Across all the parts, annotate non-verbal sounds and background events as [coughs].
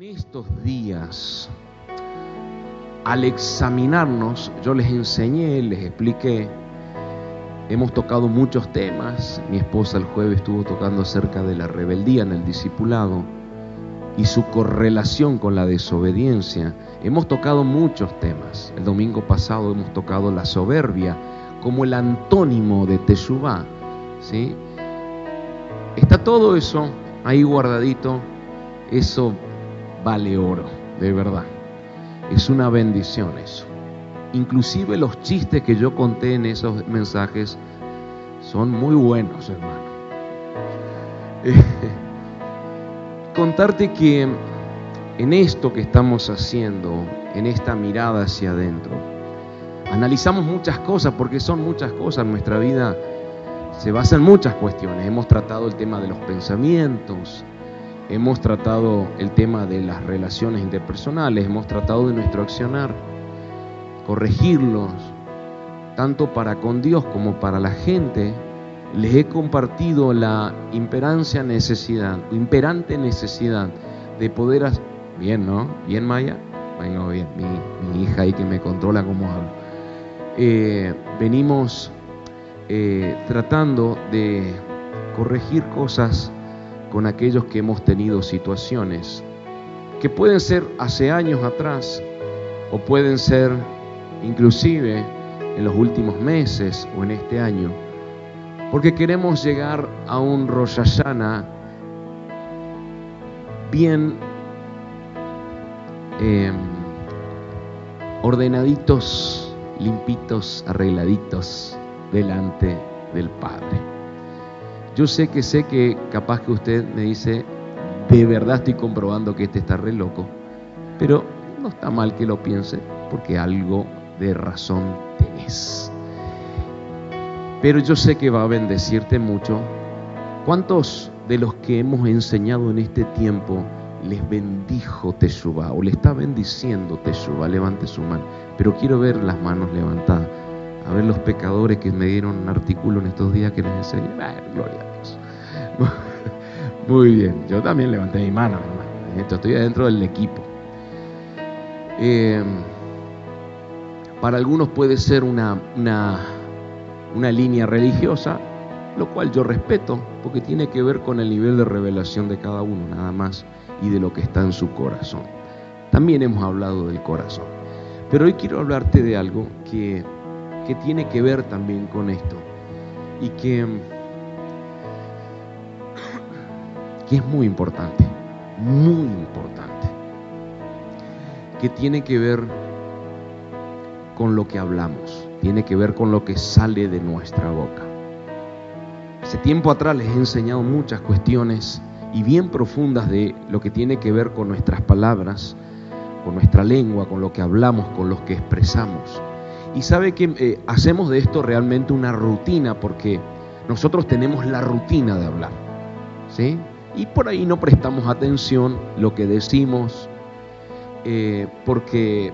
En estos días, al examinarnos, yo les enseñé, les expliqué, hemos tocado muchos temas, mi esposa el jueves estuvo tocando acerca de la rebeldía en el discipulado y su correlación con la desobediencia. Hemos tocado muchos temas. El domingo pasado hemos tocado la soberbia como el antónimo de Teshuvah, ¿sí? Está todo eso ahí guardadito, eso vale oro, de verdad. Es una bendición eso. Inclusive los chistes que yo conté en esos mensajes son muy buenos, hermano. [laughs] contarte que en esto que estamos haciendo, en esta mirada hacia adentro, analizamos muchas cosas, porque son muchas cosas. Nuestra vida se basa en muchas cuestiones. Hemos tratado el tema de los pensamientos, hemos tratado el tema de las relaciones interpersonales, hemos tratado de nuestro accionar, corregirlos, tanto para con Dios como para la gente. Les he compartido la imperancia necesidad, imperante necesidad de poder hacer... Bien, ¿no? Bien, Maya. Vengo bien, mi, hija ahí que me controla como hablo. Eh, venimos eh, tratando de corregir cosas con aquellos que hemos tenido situaciones que pueden ser hace años atrás o pueden ser inclusive en los últimos meses o en este año, porque queremos llegar a un Rosh bien em, ordenaditos, limpitos, arregladitos delante del Padre. Yo sé que sé que capaz que usted me dice, de verdad estoy comprobando que este está re loco, pero no está mal que lo piense porque algo de razón tenés. Pero yo sé que va a bendecirte mucho. ¿Cuántos de los que hemos enseñado en este tiempo les bendijo Teshuvah o le está bendiciendo Teshuvah? Levante su mano. Pero quiero ver las manos levantadas a ver los pecadores que me dieron un artículo en estos días que les enseñé. gloria a Dios. [laughs] Muy bien, yo también levanté mi mano, hermano. Estoy dentro del equipo. Eh, para algunos puede ser una, una, una línea religiosa, lo cual yo respeto, porque tiene que ver con el nivel de revelación de cada uno, nada más, y de lo que está en su corazón. También hemos hablado del corazón. Pero hoy quiero hablarte de algo que que tiene que ver también con esto y que, que es muy importante, muy importante, que tiene que ver con lo que hablamos, tiene que ver con lo que sale de nuestra boca. Hace tiempo atrás les he enseñado muchas cuestiones y bien profundas de lo que tiene que ver con nuestras palabras, con nuestra lengua, con lo que hablamos, con lo que expresamos. Y sabe que eh, hacemos de esto realmente una rutina porque nosotros tenemos la rutina de hablar. ¿sí? Y por ahí no prestamos atención lo que decimos eh, porque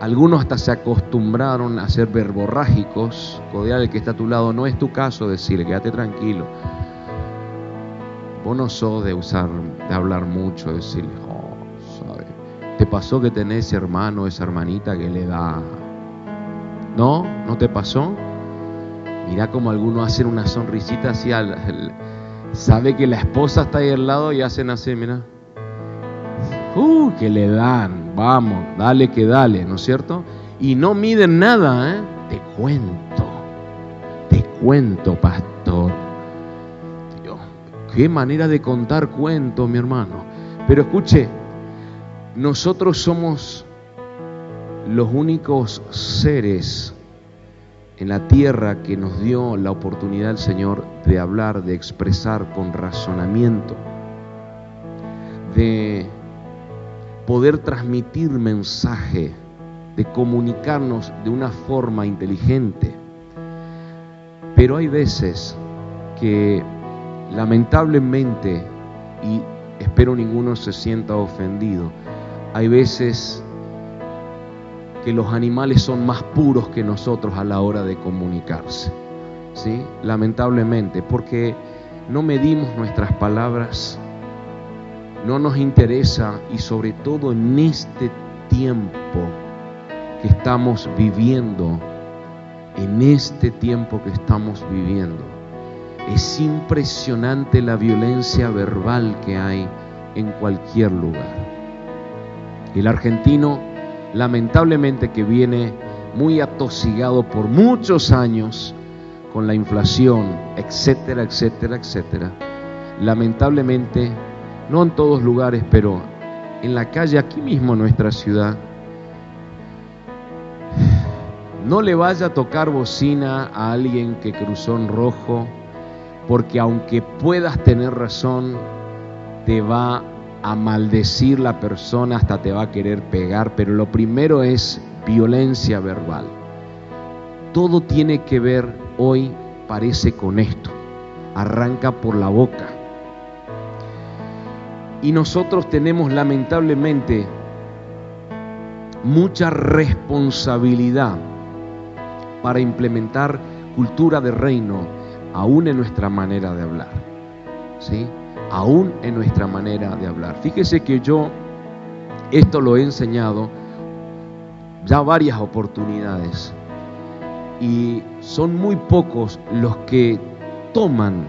algunos hasta se acostumbraron a ser verborrágicos. Codear el que está a tu lado no es tu caso, decirle quédate tranquilo. Vos no sos de usar, de hablar mucho, decirle, oh, ¿sabe? ¿Te pasó que tenés hermano, esa hermanita que le da ¿No? ¿No te pasó? Mira como algunos hacen una sonrisita así, sabe que la esposa está ahí al lado y hacen así, mira. Uh, que le dan, vamos, dale que dale, ¿no es cierto? Y no miden nada, ¿eh? Te cuento, te cuento, pastor. Dios, qué manera de contar cuentos, mi hermano. Pero escuche, nosotros somos los únicos seres en la tierra que nos dio la oportunidad el Señor de hablar, de expresar con razonamiento, de poder transmitir mensaje, de comunicarnos de una forma inteligente. Pero hay veces que lamentablemente, y espero ninguno se sienta ofendido, hay veces que los animales son más puros que nosotros a la hora de comunicarse. ¿sí? Lamentablemente, porque no medimos nuestras palabras, no nos interesa y sobre todo en este tiempo que estamos viviendo, en este tiempo que estamos viviendo, es impresionante la violencia verbal que hay en cualquier lugar. El argentino, lamentablemente que viene muy atosigado por muchos años con la inflación, etcétera, etcétera, etcétera, lamentablemente, no en todos lugares, pero en la calle aquí mismo en nuestra ciudad, no le vaya a tocar bocina a alguien que cruzó en rojo, porque aunque puedas tener razón, te va a maldecir la persona, hasta te va a querer pegar, pero lo primero es violencia verbal. Todo tiene que ver hoy, parece, con esto. Arranca por la boca. Y nosotros tenemos lamentablemente mucha responsabilidad para implementar cultura de reino aún en nuestra manera de hablar. ¿Sí? Aún en nuestra manera de hablar. Fíjese que yo esto lo he enseñado ya varias oportunidades y son muy pocos los que toman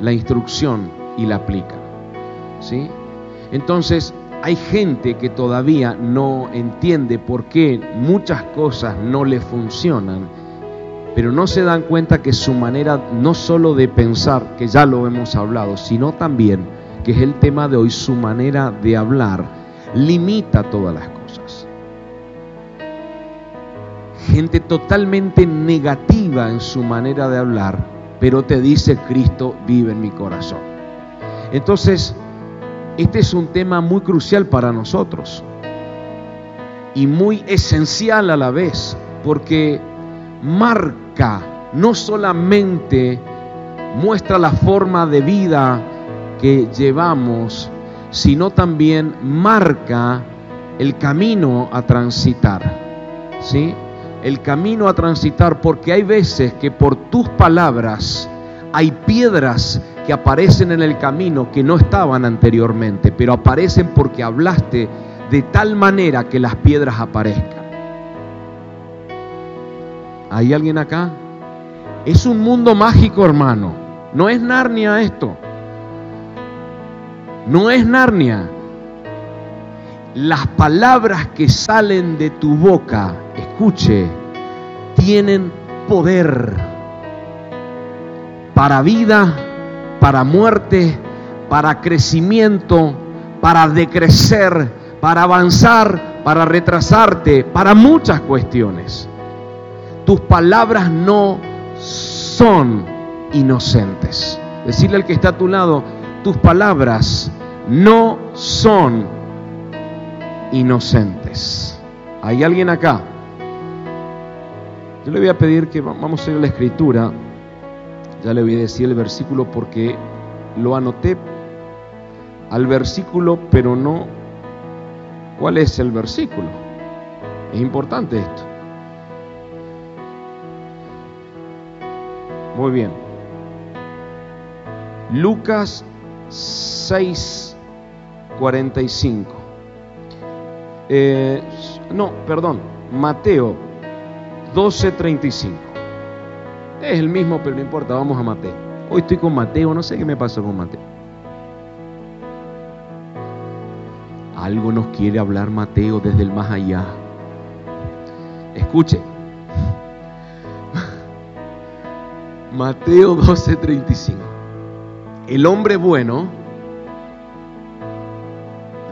la instrucción y la aplican. ¿Sí? Entonces, hay gente que todavía no entiende por qué muchas cosas no le funcionan, pero no se dan cuenta que su manera no solo de pensar, que ya lo hemos hablado, sino también, que es el tema de hoy, su manera de hablar, limita todas las cosas. Gente totalmente negativa en su manera de hablar, pero te dice Cristo vive en mi corazón. Entonces, este es un tema muy crucial para nosotros y muy esencial a la vez, porque marca, no solamente muestra la forma de vida que llevamos, sino también marca el camino a transitar. ¿Sí? El camino a transitar porque hay veces que por tus palabras hay piedras que aparecen en el camino que no estaban anteriormente, pero aparecen porque hablaste de tal manera que las piedras aparezcan. ¿Hay alguien acá? Es un mundo mágico, hermano. No es Narnia esto. No es Narnia. Las palabras que salen de tu boca, escuche, tienen poder para vida, para muerte, para crecimiento, para decrecer, para avanzar, para retrasarte, para muchas cuestiones. Tus palabras no son inocentes. Decirle al que está a tu lado, tus palabras no son inocentes. ¿Hay alguien acá? Yo le voy a pedir que vamos a ir a la escritura. Ya le voy a decir el versículo porque lo anoté al versículo, pero no cuál es el versículo. Es importante esto. Muy bien. Lucas 6, 45. Eh, no, perdón. Mateo 12, 35. Es el mismo, pero no importa, vamos a Mateo. Hoy estoy con Mateo, no sé qué me pasó con Mateo. Algo nos quiere hablar Mateo desde el más allá. Escuche. Mateo [laughs] 12:35. El hombre bueno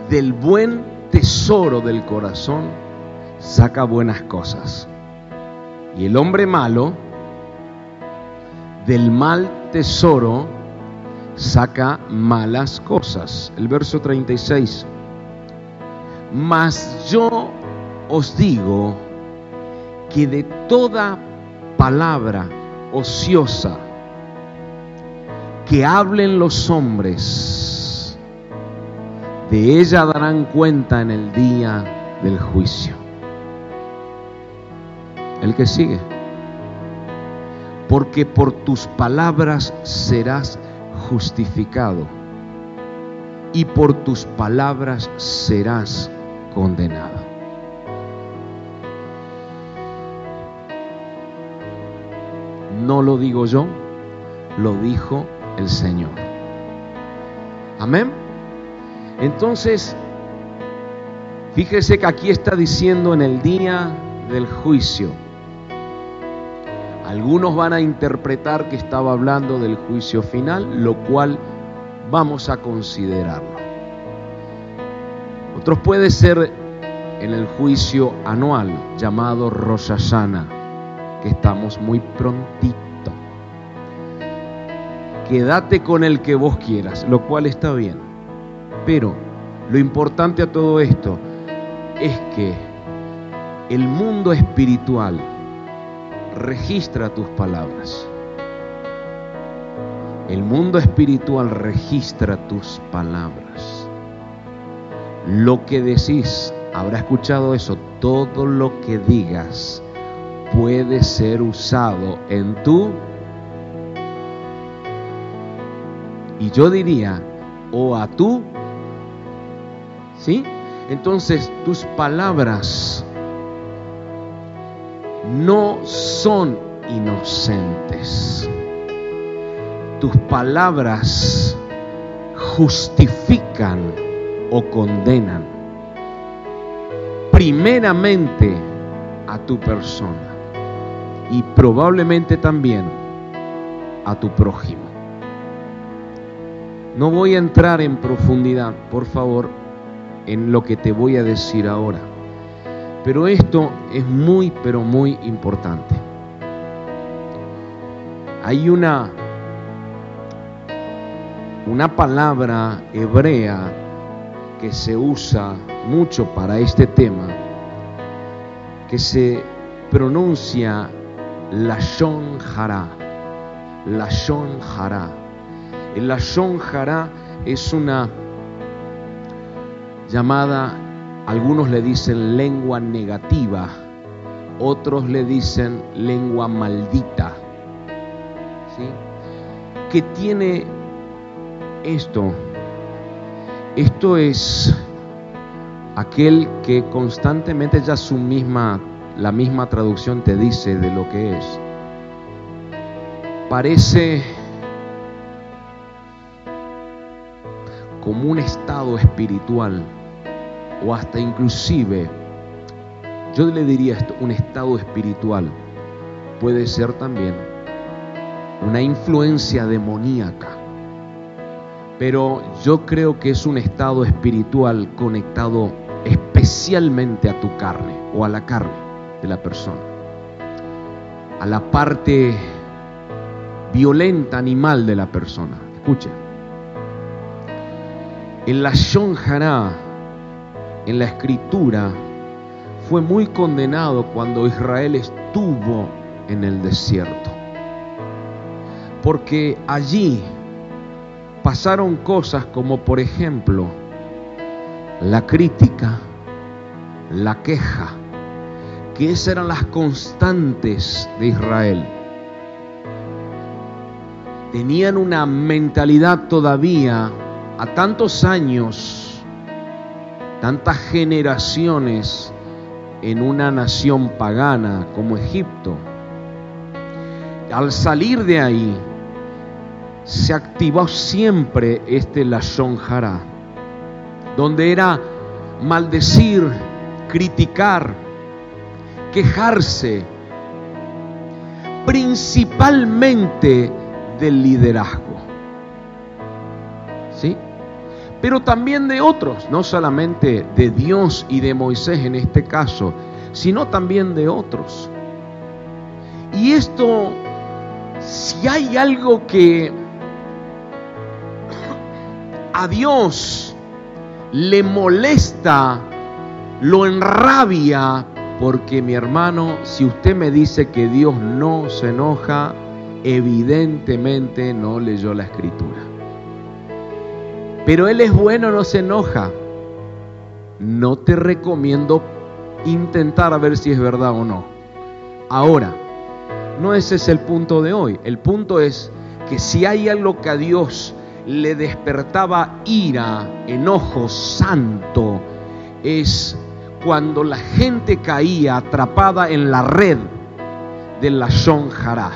del buen tesoro del corazón saca buenas cosas. Y el hombre malo del mal tesoro saca malas cosas. El verso 36. Mas yo os digo que de toda palabra ociosa que hablen los hombres, de ella darán cuenta en el día del juicio. El que sigue porque por tus palabras serás justificado y por tus palabras serás condenada. No lo digo yo, lo dijo el Señor. Amén. Entonces, fíjese que aquí está diciendo en el día del juicio. Algunos van a interpretar que estaba hablando del juicio final, lo cual vamos a considerarlo. Otros puede ser en el juicio anual llamado Rosh que estamos muy prontito. Quédate con el que vos quieras, lo cual está bien. Pero lo importante a todo esto es que el mundo espiritual registra tus palabras. El mundo espiritual registra tus palabras. Lo que decís, habrá escuchado eso, todo lo que digas puede ser usado en tu... Y yo diría, o a tú, ¿sí? Entonces tus palabras no son inocentes. Tus palabras justifican o condenan primeramente a tu persona y probablemente también a tu prójimo. No voy a entrar en profundidad, por favor, en lo que te voy a decir ahora. Pero esto es muy, pero muy importante. Hay una, una palabra hebrea que se usa mucho para este tema, que se pronuncia Lashon Hara. Lashon Hara. El Lashon Hara es una llamada algunos le dicen lengua negativa, otros le dicen lengua maldita. ¿Sí? ¿Qué tiene esto? Esto es aquel que constantemente ya su misma, la misma traducción te dice de lo que es. Parece como un estado espiritual o hasta inclusive, yo le diría esto, un estado espiritual puede ser también una influencia demoníaca. Pero yo creo que es un estado espiritual conectado especialmente a tu carne o a la carne de la persona. A la parte violenta animal de la persona. Escuche. En la Shonjara en la escritura fue muy condenado cuando Israel estuvo en el desierto. Porque allí pasaron cosas como por ejemplo la crítica, la queja, que esas eran las constantes de Israel. Tenían una mentalidad todavía a tantos años tantas generaciones en una nación pagana como Egipto. Al salir de ahí, se activó siempre este Lashon Hara, donde era maldecir, criticar, quejarse, principalmente del liderazgo. ¿Sí? pero también de otros, no solamente de Dios y de Moisés en este caso, sino también de otros. Y esto, si hay algo que a Dios le molesta, lo enrabia, porque mi hermano, si usted me dice que Dios no se enoja, evidentemente no leyó la escritura. Pero Él es bueno, no se enoja. No te recomiendo intentar a ver si es verdad o no. Ahora, no ese es el punto de hoy. El punto es que si hay algo que a Dios le despertaba ira, enojo santo, es cuando la gente caía atrapada en la red de la Shonjara,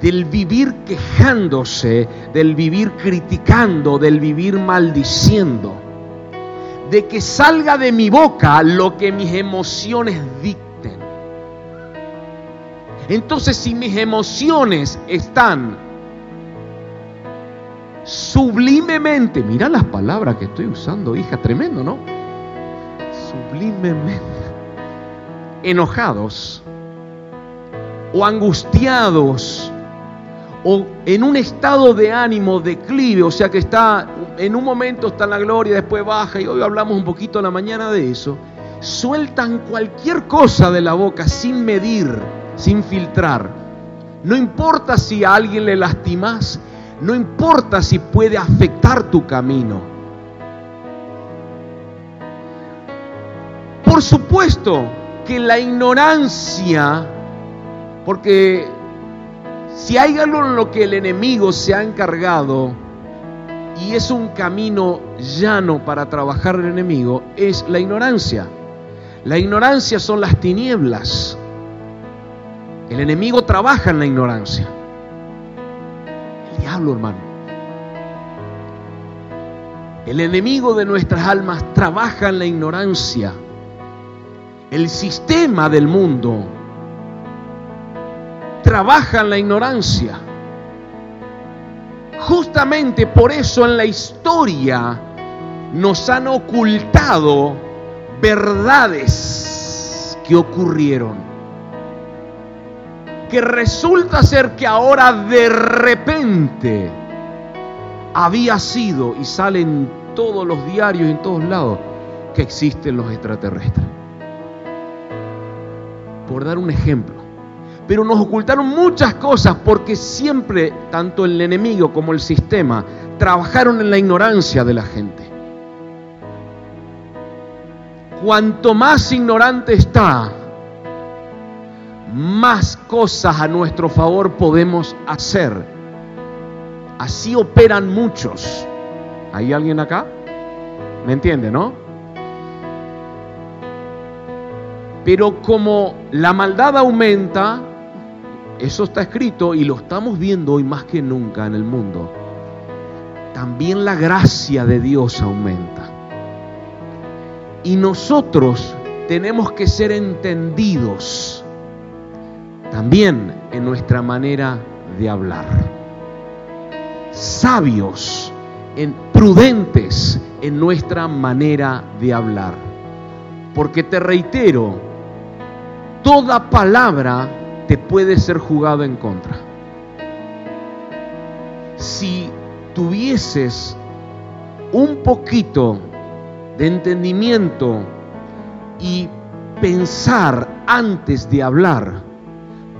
del vivir quejándose, del vivir criticando, del vivir maldiciendo, de que salga de mi boca lo que mis emociones dicten. Entonces, si mis emociones están sublimemente, mira las palabras que estoy usando, hija, tremendo, ¿no? Sublimemente enojados o angustiados o en un estado de ánimo declive, o sea que está en un momento está en la gloria, después baja y hoy hablamos un poquito en la mañana de eso, sueltan cualquier cosa de la boca sin medir, sin filtrar. No importa si a alguien le lastimas, no importa si puede afectar tu camino. Por supuesto que la ignorancia, porque si hay algo en lo que el enemigo se ha encargado y es un camino llano para trabajar el enemigo, es la ignorancia. La ignorancia son las tinieblas. El enemigo trabaja en la ignorancia diablo, hermano. El enemigo de nuestras almas trabaja en la ignorancia. El sistema del mundo trabaja en la ignorancia. Justamente por eso en la historia nos han ocultado verdades que ocurrieron que resulta ser que ahora de repente había sido, y sale en todos los diarios en todos lados, que existen los extraterrestres. Por dar un ejemplo. Pero nos ocultaron muchas cosas porque siempre, tanto el enemigo como el sistema, trabajaron en la ignorancia de la gente. Cuanto más ignorante está, más cosas a nuestro favor podemos hacer. Así operan muchos. ¿Hay alguien acá? ¿Me entiende, no? Pero como la maldad aumenta, eso está escrito y lo estamos viendo hoy más que nunca en el mundo, también la gracia de Dios aumenta. Y nosotros tenemos que ser entendidos también en nuestra manera de hablar. Sabios, en, prudentes en nuestra manera de hablar. Porque te reitero, toda palabra te puede ser jugada en contra. Si tuvieses un poquito de entendimiento y pensar antes de hablar,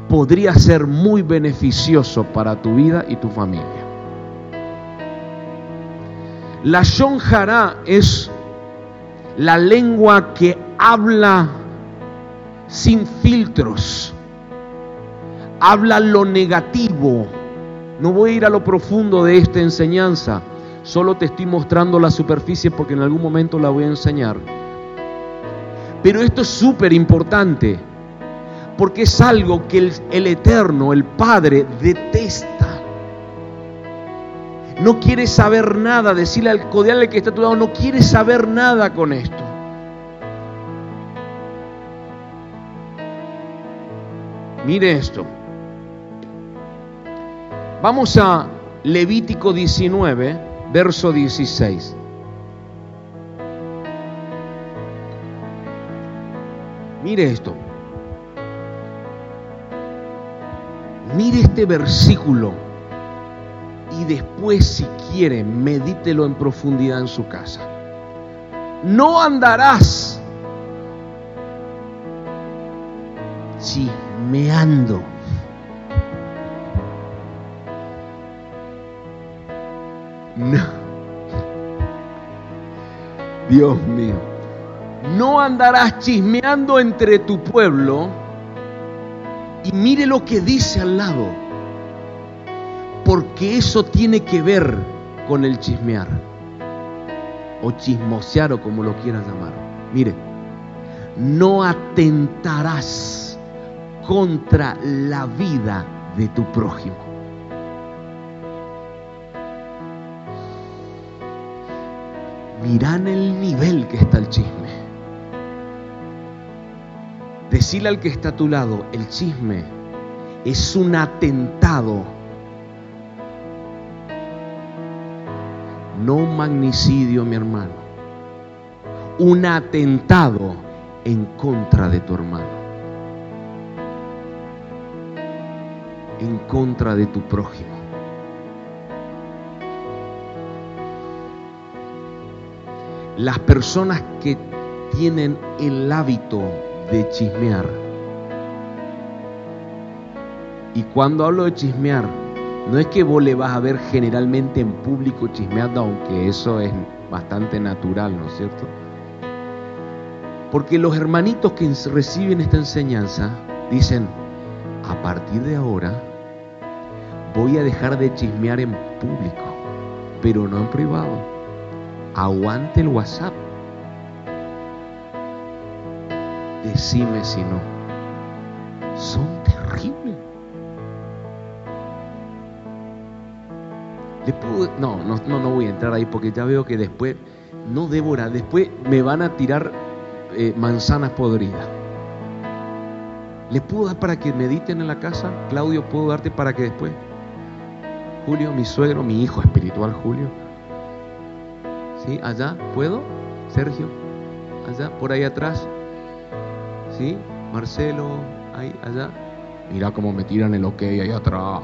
podría ser muy beneficioso para tu vida y tu familia. La Shonjara es la lengua que habla sin filtros, habla lo negativo. No voy a ir a lo profundo de esta enseñanza, solo te estoy mostrando la superficie porque en algún momento la voy a enseñar. Pero esto es súper importante porque es algo que el, Eterno, el Padre, detesta. No quiere saber nada, decirle al codial que está a tu lado, no quiere saber nada con esto. Mire esto. Vamos a Levítico 19, verso 16. Mire esto. Mire este versículo y después, si quiere, medítelo en profundidad en su casa. No andarás chismeando. No. Dios mío. No andarás chismeando entre tu pueblo y mire lo que dice al lado. Porque eso tiene que ver con el chismear o chismosear o como lo quieras llamar. Mire, no atentarás contra la vida de tu prójimo. Miran el nivel que está el chisme. Decirle al que está a tu lado, el chisme es un atentado, no un magnicidio, mi hermano, un atentado en contra de tu hermano, en contra de tu prójimo. Las personas que tienen el hábito de chismear, y cuando hablo de chismear, no es que vos le vas a ver generalmente en público chismeando, aunque eso es bastante natural, ¿no es cierto? Porque los hermanitos que reciben esta enseñanza dicen, a partir de ahora voy a dejar de chismear en público, pero no en privado aguante el WhatsApp. Decime si no. Son terribles. no, no, no, voy a entrar ahí porque ya veo que después, no Débora, después me van a tirar eh, manzanas podridas. ¿Le puedo dar para que mediten en la casa? Claudio, ¿puedo darte para que después? Julio, mi suegro, mi hijo espiritual, Julio ¿Sí? Allá, ¿puedo? Sergio, allá, por ahí atrás. ¿Sí? Marcelo, ahí, allá. Mira cómo me tiran el ok ahí atrás.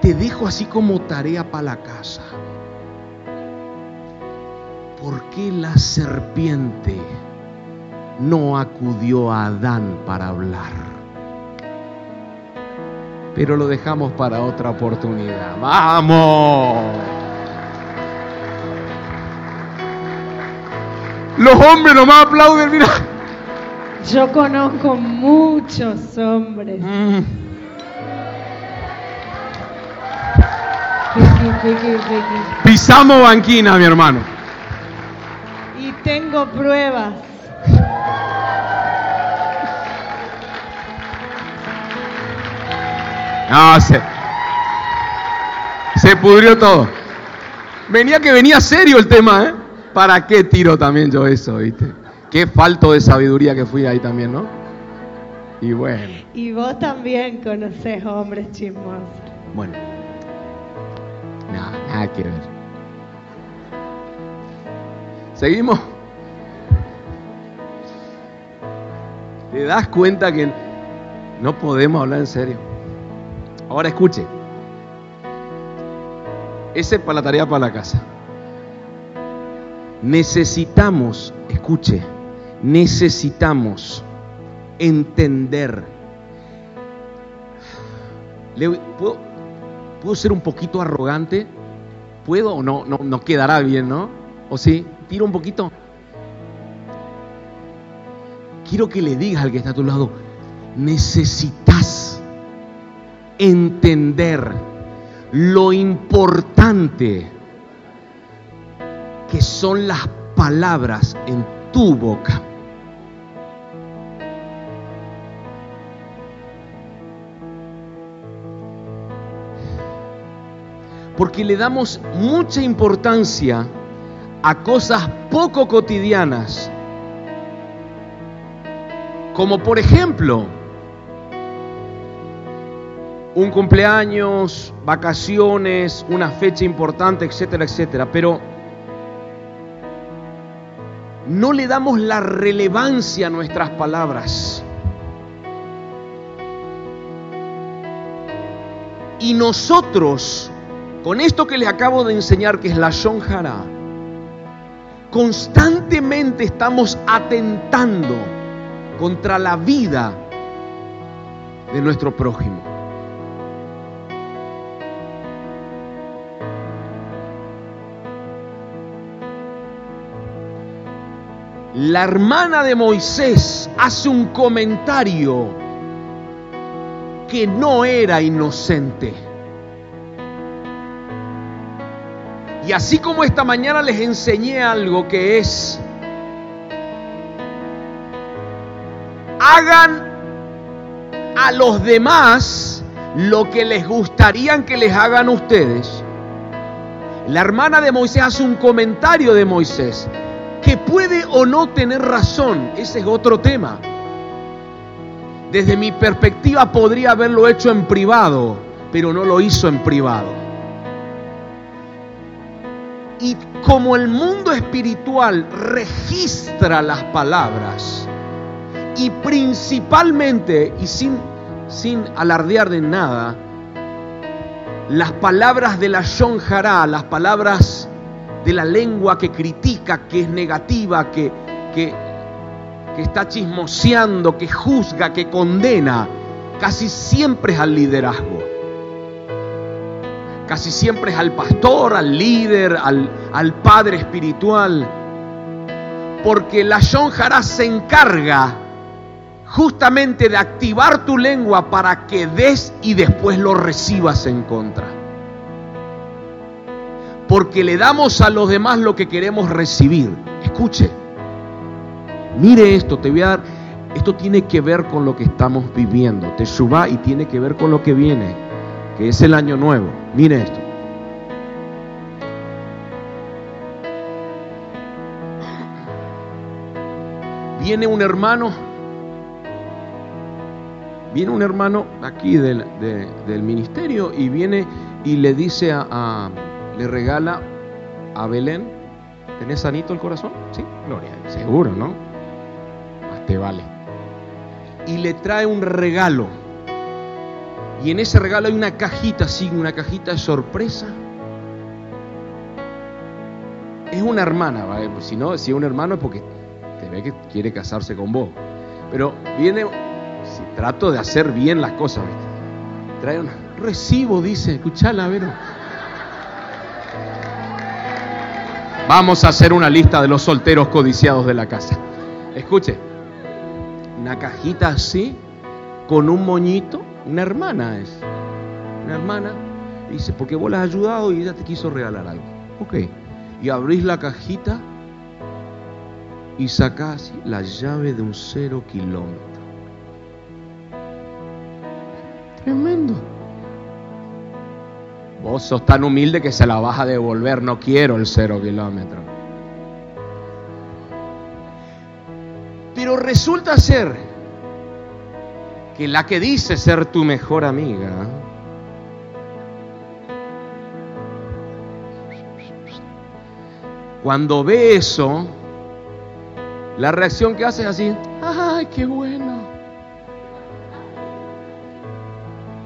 Te dejo así como tarea para la casa. ¿Por qué la serpiente no acudió a Adán para hablar? Pero lo dejamos para otra oportunidad. ¡Vamos! Los hombres nomás aplauden, mira. Yo conozco muchos hombres. Mm. Pisamos banquina, mi hermano. Y tengo pruebas. No, se, se pudrió todo. Venía que venía serio el tema, ¿eh? ¿Para qué tiro también yo eso, viste? Qué falto de sabiduría que fui ahí también, ¿no? Y bueno. Y vos también conoces hombres chismosos. Bueno. Nada, nada que ver. ¿Seguimos? ¿Te das cuenta que no podemos hablar en serio? Ahora escuche. Ese es para la tarea para la casa. Necesitamos, escuche, necesitamos entender. ¿puedo, ¿Puedo ser un poquito arrogante? ¿Puedo o no? No, quedará bien, ¿no? ¿O sí? ¿Tiro un poquito? Quiero que le digas al que está a tu lado, necesitas entender lo importante que son las palabras en tu boca. Porque le damos mucha importancia a cosas poco cotidianas, como por ejemplo, un cumpleaños, vacaciones, una fecha importante, etcétera, etcétera. Pero no le damos la relevancia a nuestras palabras. Y nosotros, con esto que le acabo de enseñar, que es la Shonjara, constantemente estamos atentando contra la vida de nuestro prójimo. La hermana de Moisés hace un comentario que no era inocente. Y así como esta mañana les enseñé algo que es, hagan a los demás lo que les gustaría que les hagan ustedes. La hermana de Moisés hace un comentario de Moisés que puede o no tener razón, ese es otro tema. Desde mi perspectiva podría haberlo hecho en privado, pero no lo hizo en privado. Y como el mundo espiritual registra las palabras, y principalmente, y sin, sin alardear de nada, las palabras de la Shonjara, las palabras de la lengua que critica, que es negativa, que, que, que está chismoseando, que juzga, que condena, casi siempre es al liderazgo casi siempre es al pastor, al líder, al, al padre espiritual. Porque la Shonjara se encarga justamente de activar tu lengua para que des y después lo recibas en contra. Porque le damos a los demás lo que queremos recibir. Escuche, mire esto, te voy a dar, esto tiene que ver con lo que estamos viviendo. Te suba y tiene que ver con lo que viene que es el año nuevo. Mire esto. Viene un hermano, viene un hermano aquí del, del ministerio y viene y le dice a, le regala a Belén, ¿tenés sanito el corazón? Sí, gloria, seguro, ¿no? Más te vale. Y le trae un regalo y en ese regalo hay una cajita así, una cajita de sorpresa. Es una hermana, si no, si es un hermano es porque te ve que quiere casarse con vos. Pero viene, si trato de hacer bien las cosas, trae un recibo, dice, escuchala, a Vamos a hacer una lista de los solteros codiciados de la casa. Escuche, una cajita así, con un moñito, una hermana es. Una hermana. Dice, porque vos la has ayudado y ella te quiso regalar algo. Ok. Y abrís la cajita y sacás la llave de un cero kilómetro. Tremendo. Vos sos tan humilde que se la vas a devolver. No quiero el cero kilómetro. Pero resulta ser que la que dice ser tu mejor amiga, cuando ve eso, la reacción que hace es así, ¡ay, qué bueno!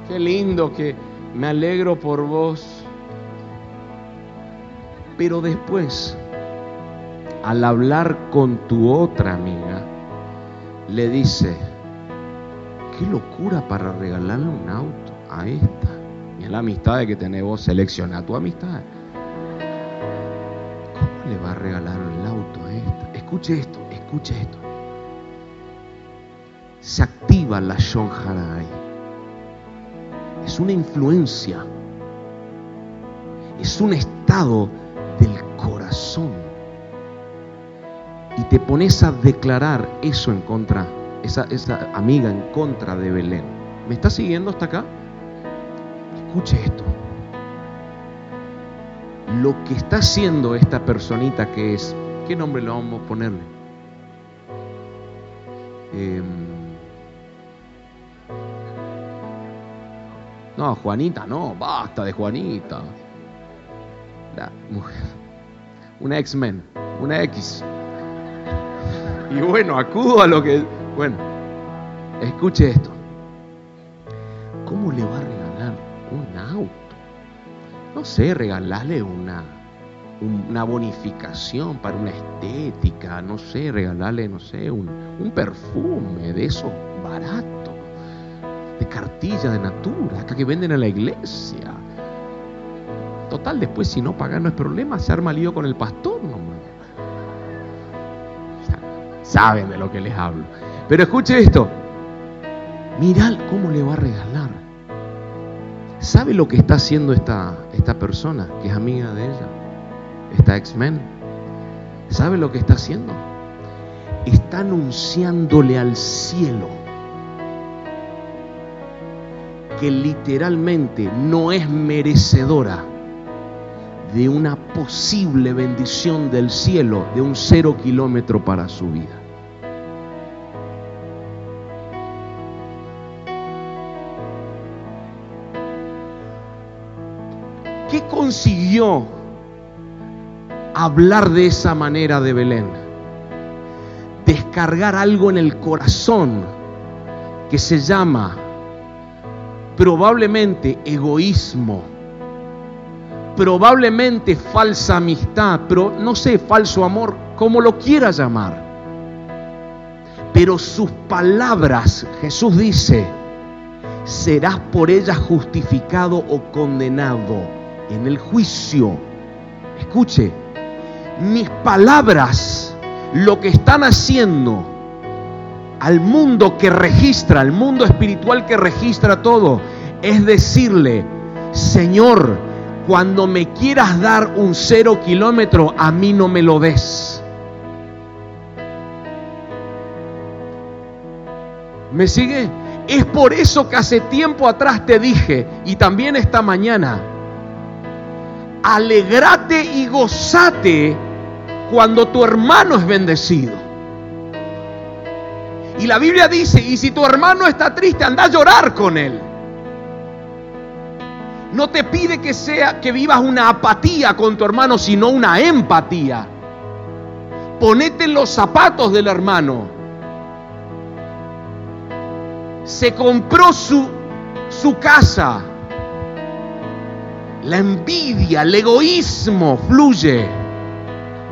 Qué lindo, que me alegro por vos. Pero después, al hablar con tu otra amiga, le dice, qué locura para regalarle un auto a esta. Y es la amistad que tenés vos, selecciona tu amistad. ¿Cómo le va a regalar el auto a esta? Escuche esto, escuche esto. Se activa la Shon ahí. Es una influencia. Es un estado del corazón. Y te pones a declarar eso en contra esa, amiga en contra de Belén. ¿Me está siguiendo hasta acá? Escuche esto. Lo que está haciendo esta personita que es, ¿qué nombre le vamos a ponerle? Em, no, Juanita, no, basta de Juanita. La mujer, una X-Men, una X. Y bueno, acudo a lo que bueno, escuche esto. ¿Cómo le va a regalar un auto? No sé, regalarle una, una bonificación para una estética, no sé, regalarle, no sé, un, un perfume de esos baratos, de cartilla de natura, acá que venden en la iglesia. Total, después si no pagan no es problema, se arma lío con el pastor nomás. Saben de lo que les hablo. Pero escuche esto. Mirad cómo le va a regalar. ¿Sabe lo que está haciendo esta, esta persona que es amiga de ella? esta X-Men, ¿sabe lo que está haciendo? Está anunciándole al cielo que literalmente no es merecedora de una posible bendición del cielo de un cero kilómetro para su vida. ¿Qué consiguió hablar de esa manera de Belén? Descargar algo en el corazón que se llama probablemente egoísmo, probablemente falsa amistad, pero no sé, falso amor, como lo quiera llamar. Pero sus palabras, Jesús dice, serás por ellas justificado o condenado en el juicio. Escuche, mis palabras, lo que están haciendo al mundo que registra, al mundo espiritual que registra todo, es decirle, Señor, cuando me quieras dar un cero kilómetro, a mí no me lo des. ¿Me sigue? Es por eso que hace tiempo atrás te dije, y también esta mañana, alegrate y gozate cuando tu hermano es bendecido. Y la Biblia dice, y si tu hermano está triste, anda a llorar con él. No te pide que sea que vivas una apatía con tu hermano, sino una empatía. Ponete los zapatos del hermano. Se compró su, su casa. La envidia, el egoísmo fluye.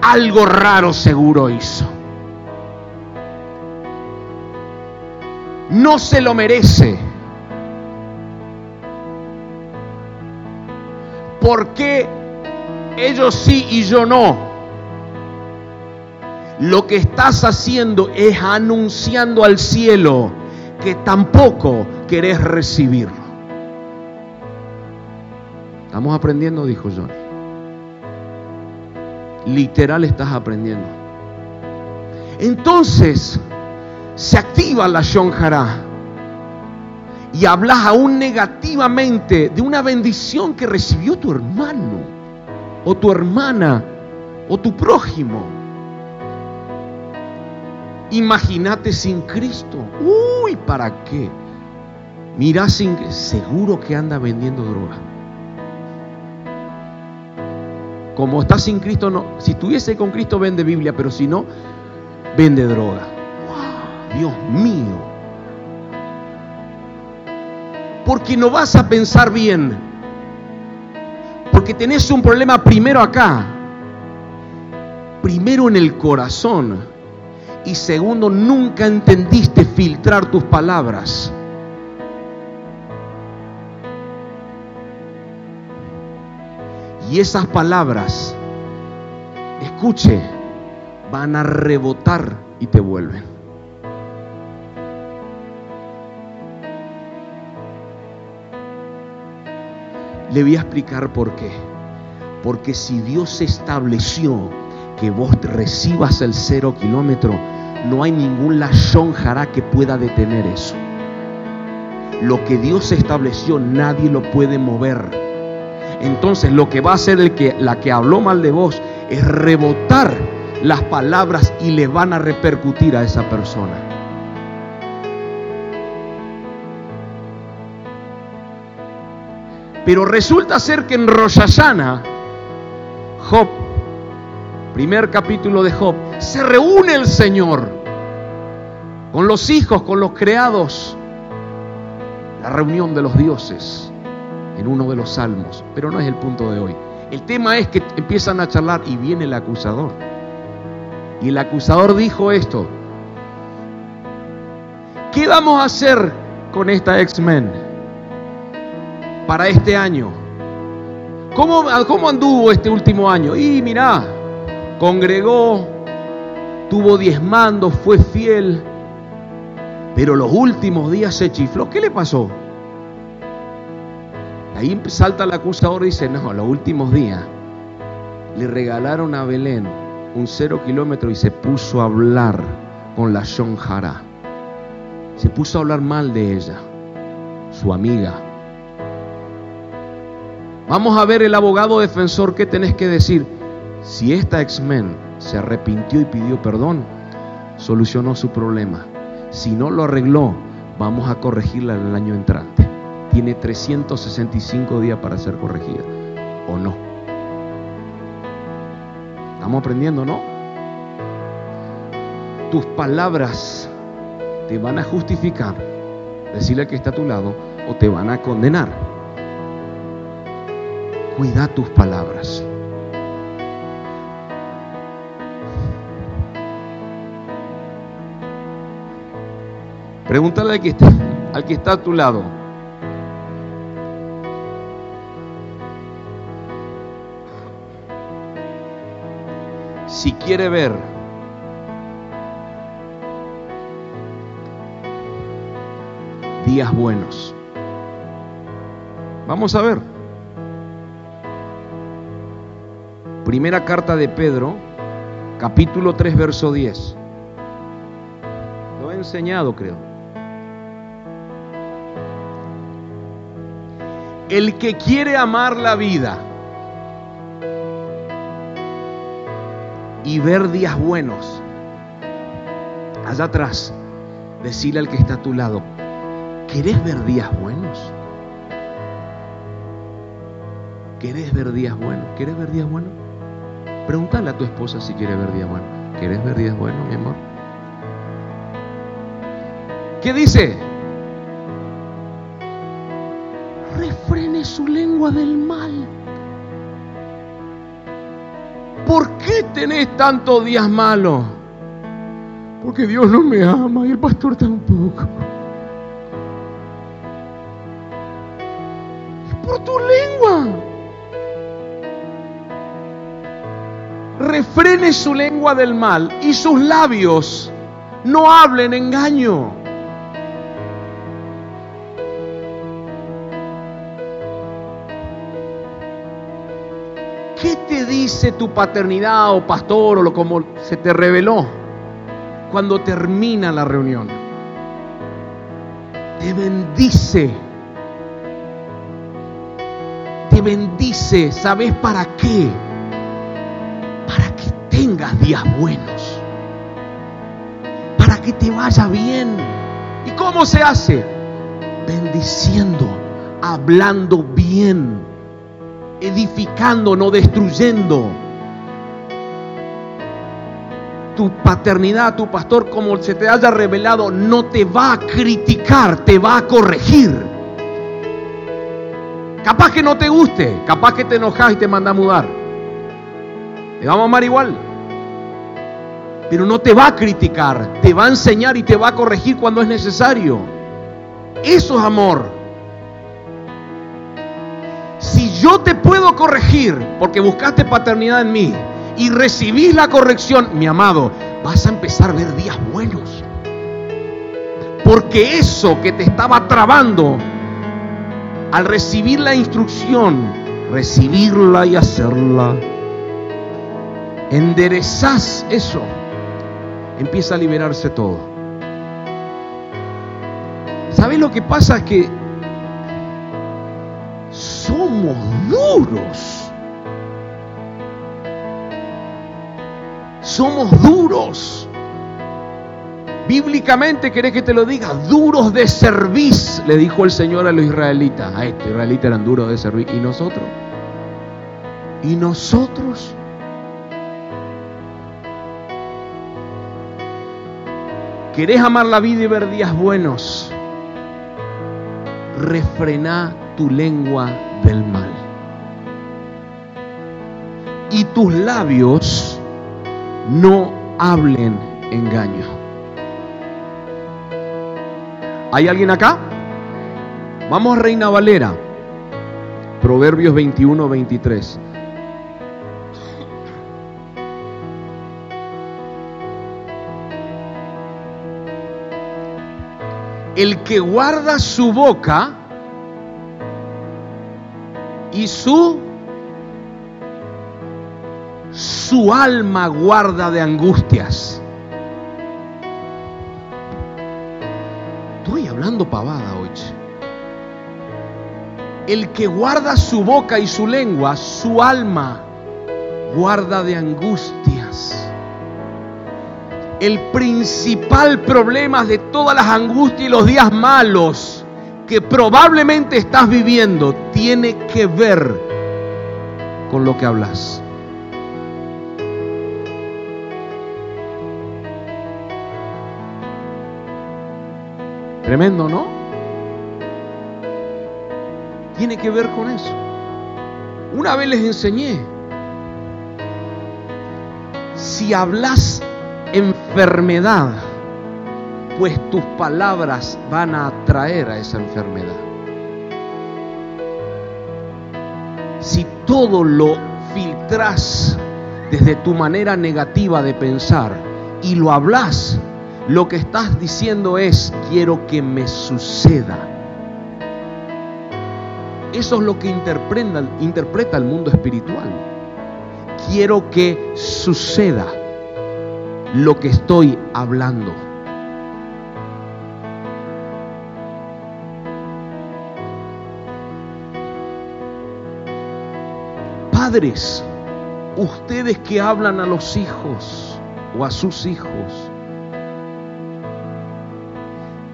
Algo raro seguro hizo. No se lo merece. ¿Por qué ellos sí y yo no? Lo que estás haciendo es anunciando al cielo que tampoco querés recibirlo. Estamos aprendiendo, dijo John. Literal estás aprendiendo. Entonces se activa la Shonjara y hablas aún negativamente de una bendición que recibió tu hermano o tu hermana o tu prójimo. Imagínate sin Cristo. Uy, ¿para qué? Mira sin seguro que anda vendiendo droga. Como está sin Cristo, no. Si estuviese con Cristo, vende Biblia, pero si no, vende droga. Dios mío porque no vas a pensar bien. Porque tenés un problema primero acá, primero en el corazón y segundo, nunca entendiste filtrar tus palabras. Y esas palabras, escuche, van a rebotar y te vuelven. Le voy a explicar por qué. Porque si Dios estableció que vos recibas el cero kilómetro, no hay ningún lashon jara que pueda detener eso. Lo que Dios estableció, nadie lo puede mover. Entonces, lo que va a hacer el que, la que habló mal de vos es rebotar las palabras y le van a repercutir a esa persona. Pero resulta ser que en Rosh Job, primer capítulo de Job, se reúne el Señor con los hijos, con los creados. La reunión de los dioses en uno de los salmos, pero no es el punto de hoy. El tema es que empiezan a charlar y viene el acusador. Y el acusador dijo esto, ¿qué vamos a hacer con esta X-Men? Para este año. ¿Cómo, ¿Cómo, anduvo este último año? Y mirá, congregó, tuvo diezmando, fue fiel, pero los últimos días se chifló. ¿Qué le pasó? Ahí salta el acusador y dice, no, los últimos días le regalaron a Belén un cero kilómetro y se puso a hablar con la Shonjara. Se puso a hablar mal de ella, su amiga. Vamos a ver el abogado defensor qué tenés que decir. Si esta ex-men se arrepintió y pidió perdón, solucionó su problema. Si no lo arregló, vamos a corregirla el año entrante. Tiene 365 días para ser corregida, ¿o no? Estamos aprendiendo, ¿no? Tus palabras te van a justificar, decirle que está a tu lado, o te van a condenar. Cuida tus palabras. Pregúntale al que está, al que está a tu lado. Si quiere ver días buenos. Vamos a ver. Primera carta de Pedro, capítulo 3, verso 10. Lo he enseñado, creo. El que quiere amar la vida y ver días buenos, allá atrás, decirle al que está a tu lado, ¿querés ver días buenos? ¿Querés ver días buenos? ¿Querés ver días buenos? Pregúntale a tu esposa si quiere ver días buenos. ¿Querés ver días buenos, mi amor? ¿Qué dice? refrene su lengua del mal. ¿Por qué tenés tantos días malos? Porque Dios no me ama y el pastor tampoco. Es por tu lengua. Refrene su lengua del mal y sus labios no hablen engaño. ¿Qué te dice tu paternidad o pastor o lo como se te reveló cuando termina la reunión? Te bendice. Te bendice. ¿Sabes para qué? Días buenos. Para que te vaya bien. ¿Y cómo se hace? Bendiciendo, hablando bien edificando, no destruyendo. Tu paternidad, tu pastor, como se te haya revelado, no te va a criticar, te va a corregir. Capaz que no te guste, capaz que te enojas y te manda a mudar. Te vamos a amar igual. Pero no te va a criticar, te va a enseñar y te va a corregir cuando es necesario. Eso es amor. Si yo te puedo corregir porque buscaste paternidad en mí y recibís la corrección, mi amado, vas a empezar a ver días buenos. Porque eso que te estaba trabando, al recibir la instrucción, recibirla y hacerla, enderezás eso, empieza a liberarse todo. ¿Sabes lo que pasa? Es que somos duros. Somos duros. Bíblicamente, ¿querés que te lo diga? Duros de servir, le dijo el Señor a los israelitas. A estos israelitas eran duros de servir. ¿Y nosotros? ¿Y nosotros? ¿Querés amar la vida y ver días buenos? Refrená tu lengua del mal. Y tus labios no hablen engaño. ¿Hay alguien acá? Vamos Reina Valera. Proverbios 21, 23. El que guarda su boca y su su alma guarda de angustias. Estoy hablando pavada hoy. El que guarda su boca y su lengua, su alma guarda de angustias. El principal problema de todas las angustias y los días malos que probablemente estás viviendo tiene que ver con lo que hablas. Tremendo, ¿no? Tiene que ver con eso. Una vez les enseñé, si hablas enfermedad, pues tus palabras van a atraer a esa enfermedad. Si todo lo filtras desde tu manera negativa de pensar y lo hablas, lo que estás diciendo es, quiero que me suceda. Eso es lo que interpreta, interpreta el mundo espiritual. Quiero que suceda lo que estoy hablando. Padres, ustedes que hablan a los hijos o a sus hijos,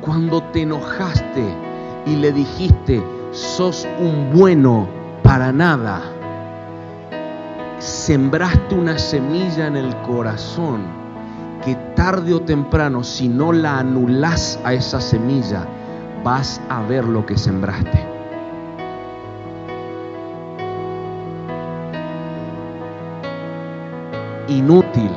cuando te enojaste y le dijiste, sos un bueno para nada, sembraste una semilla en el corazón que tarde o temprano, si no la anulas a esa semilla, vas a ver lo que sembraste. Inútil.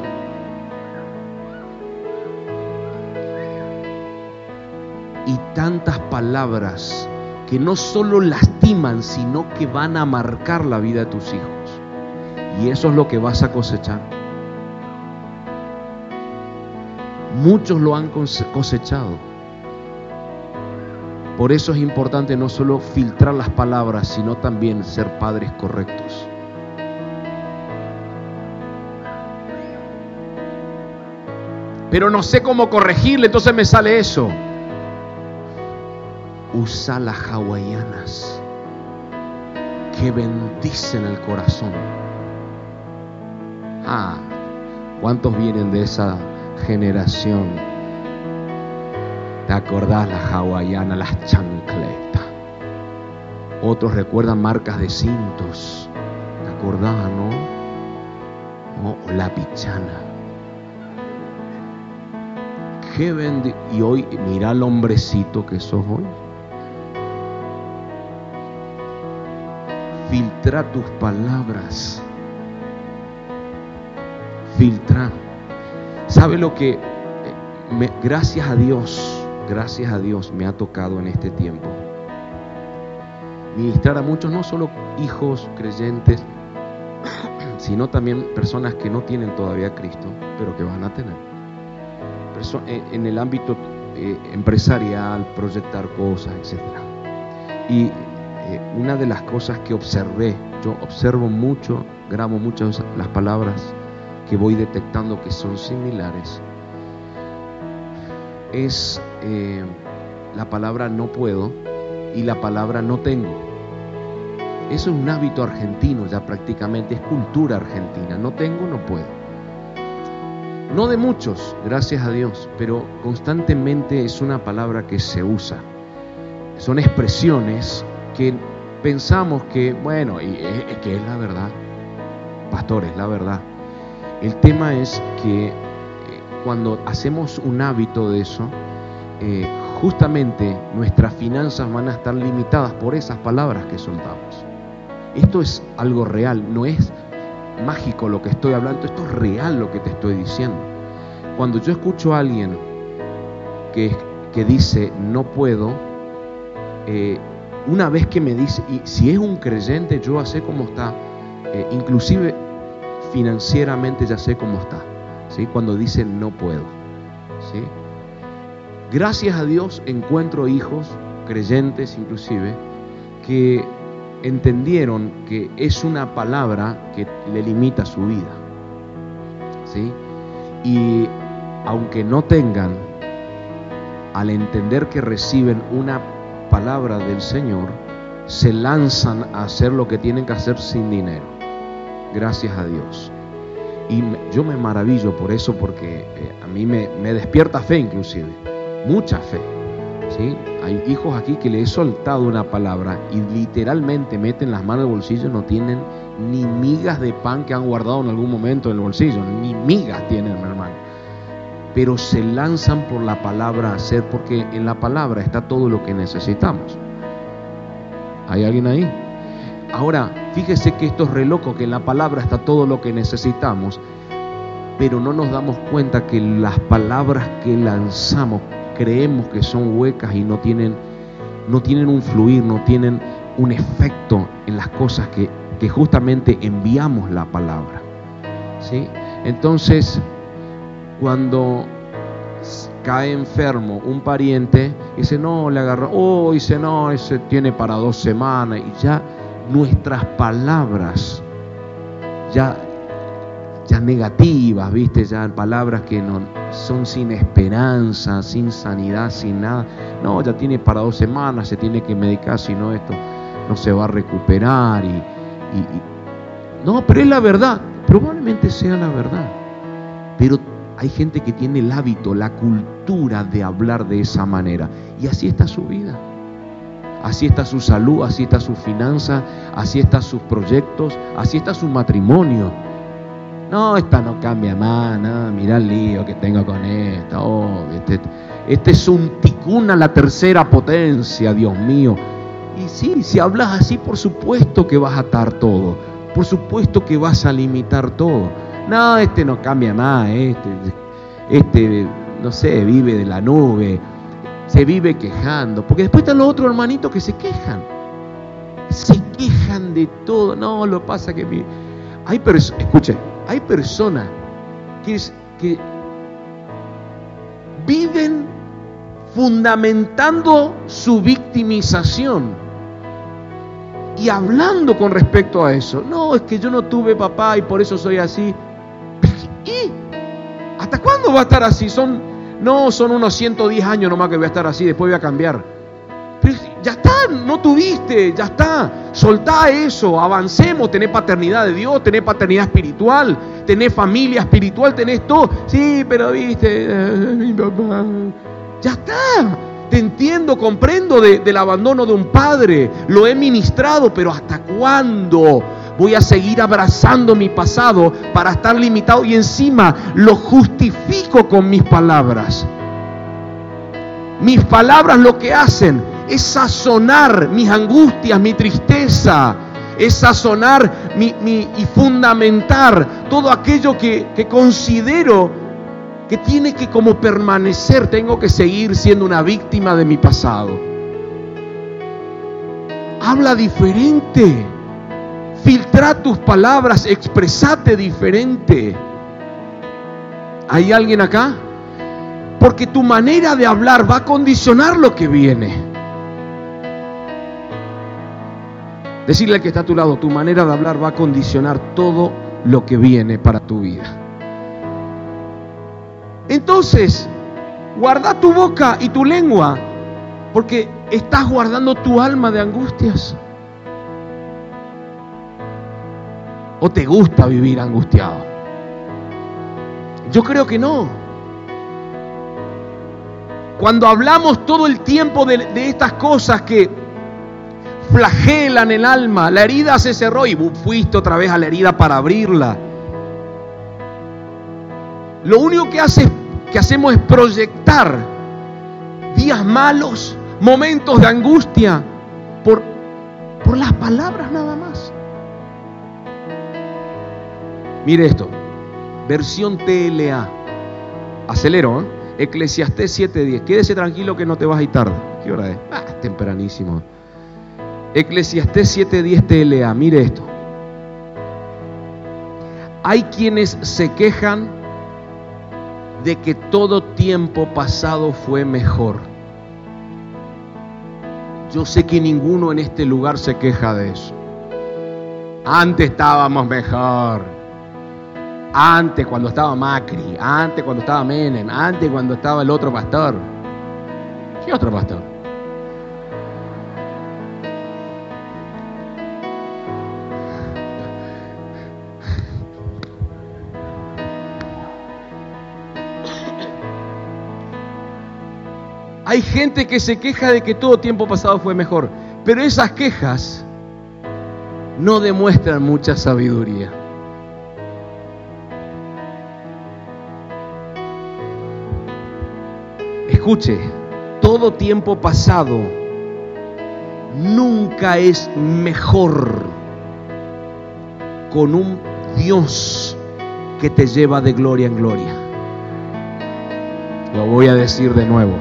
Y tantas palabras que no solo lastiman, sino que van a marcar la vida de tus hijos. Y eso es lo que vas a cosechar. Muchos lo han cosechado. Por eso es importante no solo filtrar las palabras, sino también ser padres correctos. Pero no sé cómo corregirle, entonces me sale eso. Usa las hawaianas que bendicen el corazón. Ah, ¿cuántos vienen de esa generación? ¿Te acordás las hawaianas, las chancletas? Otros recuerdan marcas de cintos. ¿Te acordás, no? La pichana. Qué bendi y hoy mira al hombrecito que sos hoy. Filtra tus palabras. Filtra. ¿Sabe lo que? Me, gracias a Dios, gracias a Dios me ha tocado en este tiempo. Ministrar a muchos, no solo hijos creyentes, [coughs] sino también personas que no tienen todavía Cristo, pero que van a tener. En el ámbito eh, empresarial, proyectar cosas, etc. Y eh, una de las cosas que observé, yo observo mucho, grabo muchas las palabras que voy detectando que son similares, es eh, la palabra no puedo y la palabra no tengo. Eso es un hábito argentino ya prácticamente, es cultura argentina. No tengo, no puedo. No de muchos, gracias a Dios, pero constantemente es una palabra que se usa. Son expresiones que pensamos que, bueno, y es, que es la verdad. Pastores, la verdad. El tema es que eh, cuando hacemos un hábito de eso, eh, justamente nuestras finanzas van a estar limitadas por esas palabras que soltamos. Esto es algo real, no es mágico lo que estoy hablando, esto es real lo que te estoy diciendo. Cuando yo escucho a alguien que, que dice no puedo, eh, una vez que me dice, y si es un creyente, yo sé cómo está, inclusive financieramente ya sé cómo está, ¿sí? cuando dice no puedo. ¿sí? Gracias a Dios encuentro hijos, creyentes inclusive, que entendieron que es una palabra que le limita su vida. ¿sí? Y aunque no tengan, al entender que reciben una palabra del Señor, se lanzan a hacer lo que tienen que hacer sin dinero. Gracias a Dios. Y yo me maravillo por eso porque eh, a mí me, despierta fe inclusive, mucha fe. ¿sí? Hay hijos aquí que le he soltado una palabra y literalmente meten las manos en el bolsillo, no tienen ni migas de pan que han guardado en algún momento en el bolsillo, ni migas tienen, mi hermano. Pero se lanzan por la palabra a hacer porque en la palabra está todo lo que necesitamos. ¿Hay alguien ahí? Ahora, fíjese que esto es re loco, que en la palabra está todo lo que necesitamos, pero no nos damos cuenta que las palabras que lanzamos creemos que son huecas y no tienen, no tienen un fluir, no tienen un efecto en las cosas que, justamente enviamos la palabra. ¿sí? Entonces, cuando cae enfermo un pariente, dice, no, le agarró, oh, dice, no, ese tiene para dos semanas, y ya nuestras palabras, ya, ya negativas, viste, ya palabras que no son sin esperanza, sin sanidad, sin nada, no, ya tiene para dos semanas, se tiene que medicar, si no esto no se va a recuperar, y, y no, pero es la verdad, probablemente sea la verdad, pero hay gente que tiene el hábito, la cultura de hablar de esa manera. Y así está su vida. Así está su salud, así está su finanza, así están sus proyectos, así está su matrimonio. No, esta no cambia más, nada, mira el lío que tengo con esta. Oh, este, este es un ticuna, la tercera potencia, Dios mío. Y sí, si hablas así, por supuesto que vas a atar todo. Por supuesto que vas a limitar todo. No, este no cambia más, este, este, no sé, vive de la nube, se vive quejando. Porque después están los otros hermanitos que se quejan. Se quejan de todo. No, lo pasa que... Hay escuche, hay personas que, que viven fundamentando su victimización y hablando con respecto a eso. No, es que yo no tuve papá y por eso soy así. ¿Y hasta cuándo va a estar así? Son, no, son unos 110 años nomás que voy a estar así, después voy a cambiar. Pero ya está, no tuviste, ya está. Soltá eso, avancemos, tenés paternidad de Dios, tenés paternidad espiritual, tenés familia espiritual, tenés todo. Sí, pero viste, mi papá. Ya está. Te entiendo, comprendo del abandono de un padre. Lo he ministrado, pero ¿hasta cuándo? Voy a seguir abrazando mi pasado para estar limitado y encima lo justifico con mis palabras. Mis palabras lo que hacen es sazonar mis angustias, mi tristeza, es sazonar y fundamentar todo aquello que, que considero que tiene que como permanecer, tengo que seguir siendo una víctima de mi pasado. Habla diferente. Filtra tus palabras, expresate diferente. ¿Hay alguien acá? Porque tu manera de hablar va a condicionar lo que viene. Decirle al que está a tu lado, tu manera de hablar va a condicionar todo lo que viene para tu vida. Entonces, guarda tu boca y tu lengua, porque estás guardando tu alma de angustias. ¿O te gusta vivir angustiado? Yo creo que no. Cuando hablamos todo el tiempo de, estas cosas que flagelan el alma, la herida se cerró y fuiste otra vez a la herida para abrirla. Lo único que, hace, que hacemos es proyectar días malos, momentos de angustia, por, por las palabras nada más. Mire esto, versión TLA. Acelero, ¿eh? Eclesiastés 7:10. Quédese tranquilo que no te vas a ir tarde. ¿Qué hora es? Ah, tempranísimo. Eclesiastés 7:10 TLA. Mire esto. Hay quienes se quejan de que todo tiempo pasado fue mejor. Yo sé que ninguno en este lugar se queja de eso. Antes estábamos mejor. Antes, cuando estaba Macri, antes, cuando estaba Menem, antes, cuando estaba el otro pastor. ¿Qué otro pastor? Hay gente que se queja de que todo tiempo pasado fue mejor, pero esas quejas no demuestran mucha sabiduría. Escuche, todo tiempo pasado nunca es mejor con un Dios que te lleva de gloria en gloria. Lo voy a decir de nuevo.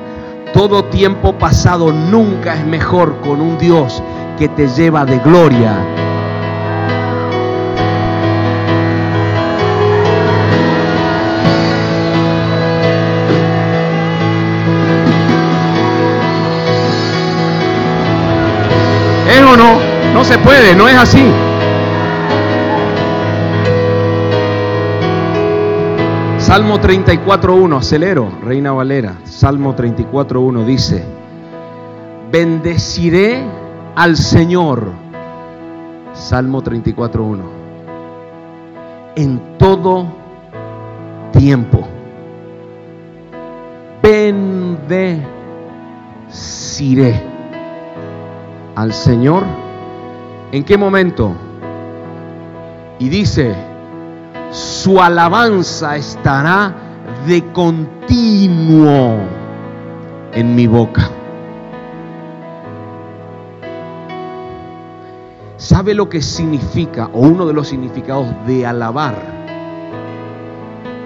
Todo tiempo pasado nunca es mejor con un Dios que te lleva de gloria no? Se puede, no es así. Salmo 34.1, acelero, Reina Valera. Salmo 34.1 dice, bendeciré al Señor. Salmo 34.1. En todo tiempo. Bendeciré al Señor. ¿En qué momento? Y dice, su alabanza estará de continuo en mi boca. ¿Sabe lo que significa, o uno de los significados de alabar?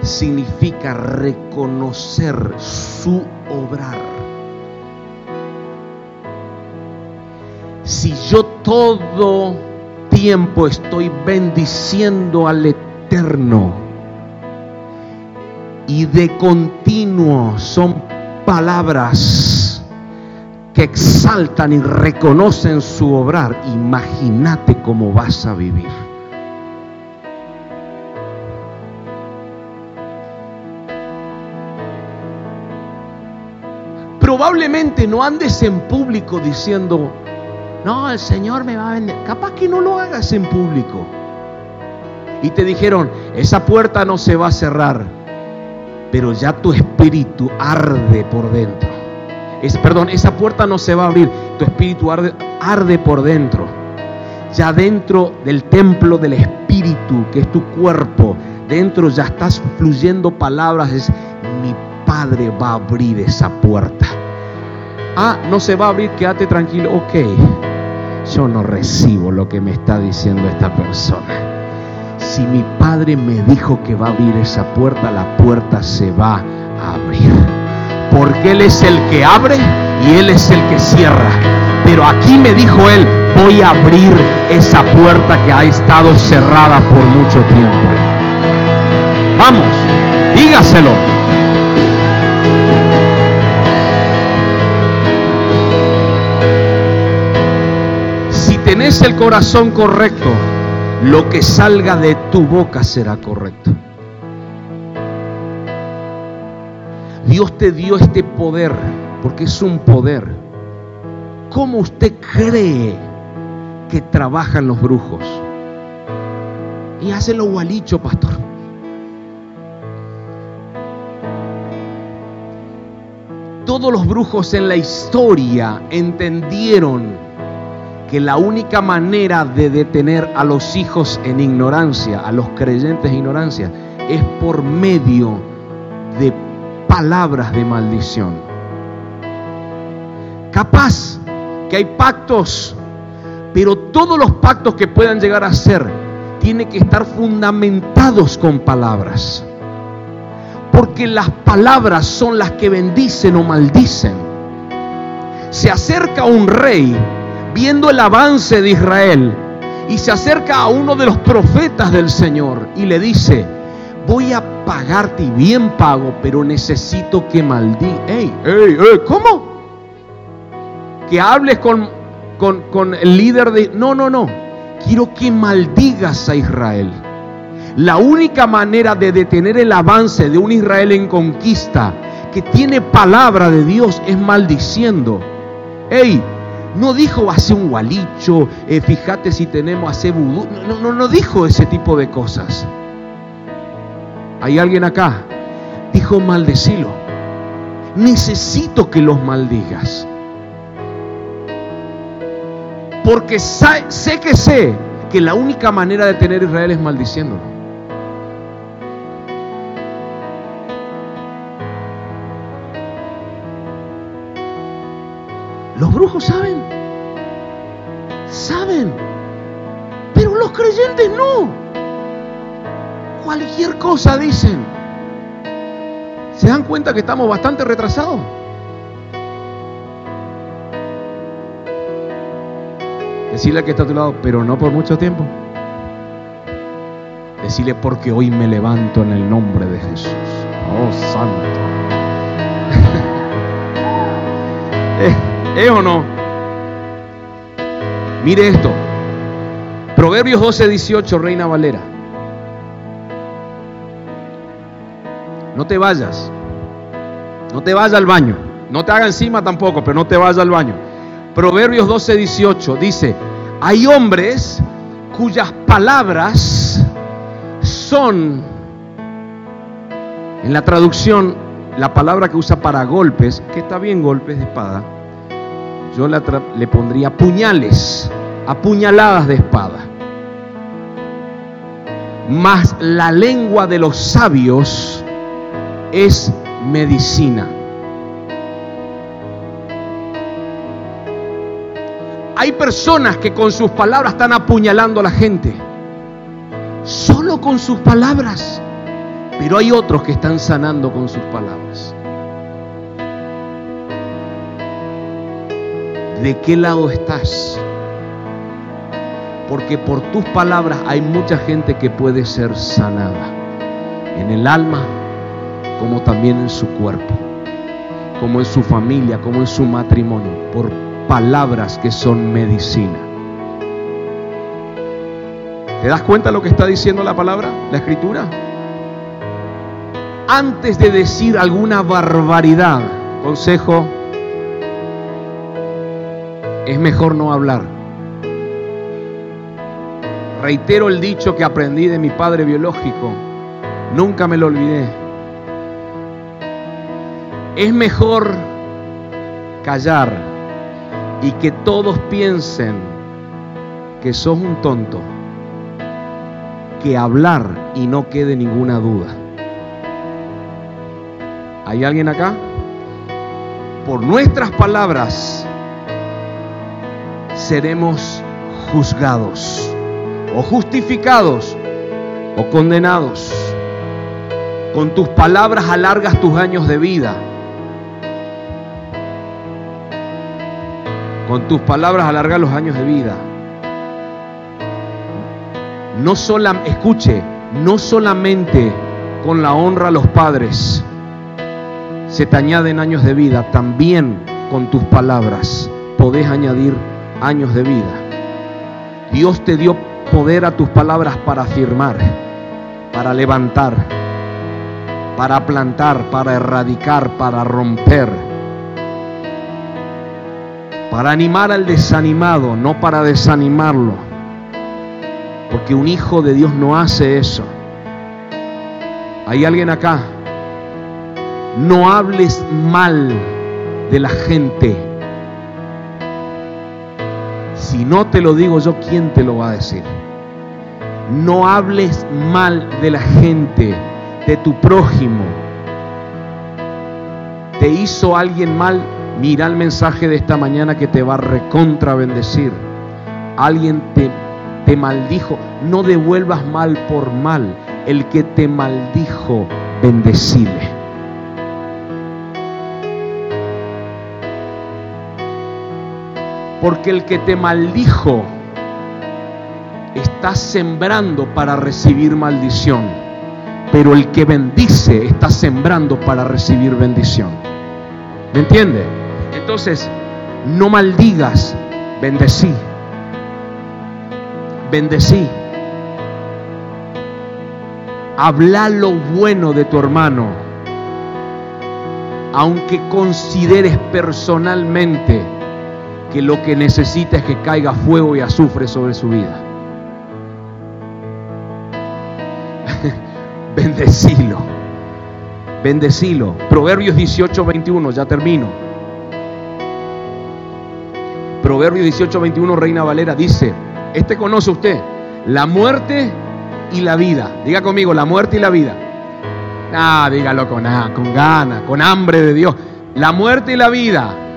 Significa reconocer su obrar. Si yo todo tiempo estoy bendiciendo al Eterno y de continuo son palabras que exaltan y reconocen su obrar, imagínate cómo vas a vivir. Probablemente no andes en público diciendo, no, el Señor me va a vender. Capaz que no lo hagas en público. Y te dijeron, esa puerta no se va a cerrar, pero ya tu espíritu arde por dentro. Es, perdón, esa puerta no se va a abrir, tu espíritu arde, arde por dentro. Ya dentro del templo del espíritu, que es tu cuerpo, dentro ya estás fluyendo palabras, es mi Padre va a abrir esa puerta. Ah, no se va a abrir, quédate tranquilo, ok yo no recibo lo que me está diciendo esta persona. Si mi padre me dijo que va a abrir esa puerta, la puerta se va a abrir. Porque Él es el que abre y Él es el que cierra. Pero aquí me dijo Él, voy a abrir esa puerta que ha estado cerrada por mucho tiempo. Vamos, dígaselo. Tenés el corazón correcto, lo que salga de tu boca será correcto. Dios te dio este poder, porque es un poder. ¿Cómo usted cree que trabajan los brujos? Y hacen lo gualicho, pastor. Todos los brujos en la historia entendieron que la única manera de detener a los hijos en ignorancia, a los creyentes en ignorancia, es por medio de palabras de maldición. Capaz que hay pactos, pero todos los pactos que puedan llegar a ser tienen que estar fundamentados con palabras. Porque las palabras son las que bendicen o maldicen. Se acerca un rey viendo el avance de Israel y se acerca a uno de los profetas del Señor y le dice, voy a pagarte y bien pago, pero necesito que maldiga. Ey, ey, ey, ¿cómo? Que hables con, con, con el líder de... No, no, no. Quiero que maldigas a Israel. La única manera de detener el avance de un Israel en conquista que tiene palabra de Dios es maldiciendo. Ey, no dijo hace un gualicho, eh, fíjate si tenemos hace vudú. No, no, no dijo ese tipo de cosas. ¿Hay alguien acá? Dijo maldecilo. Necesito que los maldigas. Porque sé que sé que la única manera de tener Israel es maldiciéndolo. Los brujos saben. Saben. Pero los creyentes no. Cualquier cosa dicen. ¿Se dan cuenta que estamos bastante retrasados? Decirle que está a tu lado, pero no por mucho tiempo. Decirle porque hoy me levanto en el nombre de Jesús. Oh, santo. [laughs] ¿Es, eh, ¿Es o no? Mire esto. Proverbios 12, 18, Reina Valera. No te vayas. No te vayas al baño. No te haga encima tampoco, pero no te vayas al baño. Proverbios 12, 18 dice, hay hombres cuyas palabras son, en la traducción, la palabra que usa para golpes, que está bien golpes de espada, yo le pondría puñales, apuñaladas de espada. Mas la lengua de los sabios es medicina. Hay personas que con sus palabras están apuñalando a la gente. Solo con sus palabras. Pero hay otros que están sanando con sus palabras. ¿De qué lado estás? Porque por tus palabras hay mucha gente que puede ser sanada. En el alma, como también en su cuerpo. Como en su familia, como en su matrimonio. Por palabras que son medicina. ¿Te das cuenta lo que está diciendo la palabra, la escritura? Antes de decir alguna barbaridad, consejo, es mejor no hablar. Reitero el dicho que aprendí de mi padre biológico, nunca me lo olvidé. Es mejor callar y que todos piensen que sos un tonto, que hablar y no quede ninguna duda. ¿Hay alguien acá? Por nuestras palabras seremos juzgados o justificados o condenados. Con tus palabras alargas tus años de vida Con tus palabras alargar los años de vida. No solamente, escuche, no solamente con la honra a los padres se te añaden años de vida, también con tus palabras podés añadir años de vida. Dios te dio poder a tus palabras para afirmar, para levantar, para plantar, para erradicar, para romper para animar al desanimado, no para desanimarlo. Porque un hijo de Dios no hace eso. ¿Hay alguien acá? No hables mal de la gente. Si no te lo digo yo, ¿quién te lo va a decir? No hables mal de la gente, de tu prójimo. ¿Te hizo alguien mal? Mira el mensaje de esta mañana que te va a recontra bendecir. Alguien te, te maldijo. No devuelvas mal por mal. El que te maldijo, bendecile. Porque el que te maldijo está sembrando para recibir maldición. Pero el que bendice está sembrando para recibir bendición. ¿Me entiende? Entonces, no maldigas, bendecí. Bendecí. Habla lo bueno de tu hermano, aunque consideres personalmente que lo que necesita es que caiga fuego y azufre sobre su vida. [laughs] Bendecilo. Bendecilo. Proverbios 18, 21, ya termino. Proverbios 18, 21, Reina Valera dice, este conoce usted, la muerte y la vida. Diga conmigo, la muerte y la vida. Ah, dígalo con, con ganas, con hambre de Dios. La muerte y la vida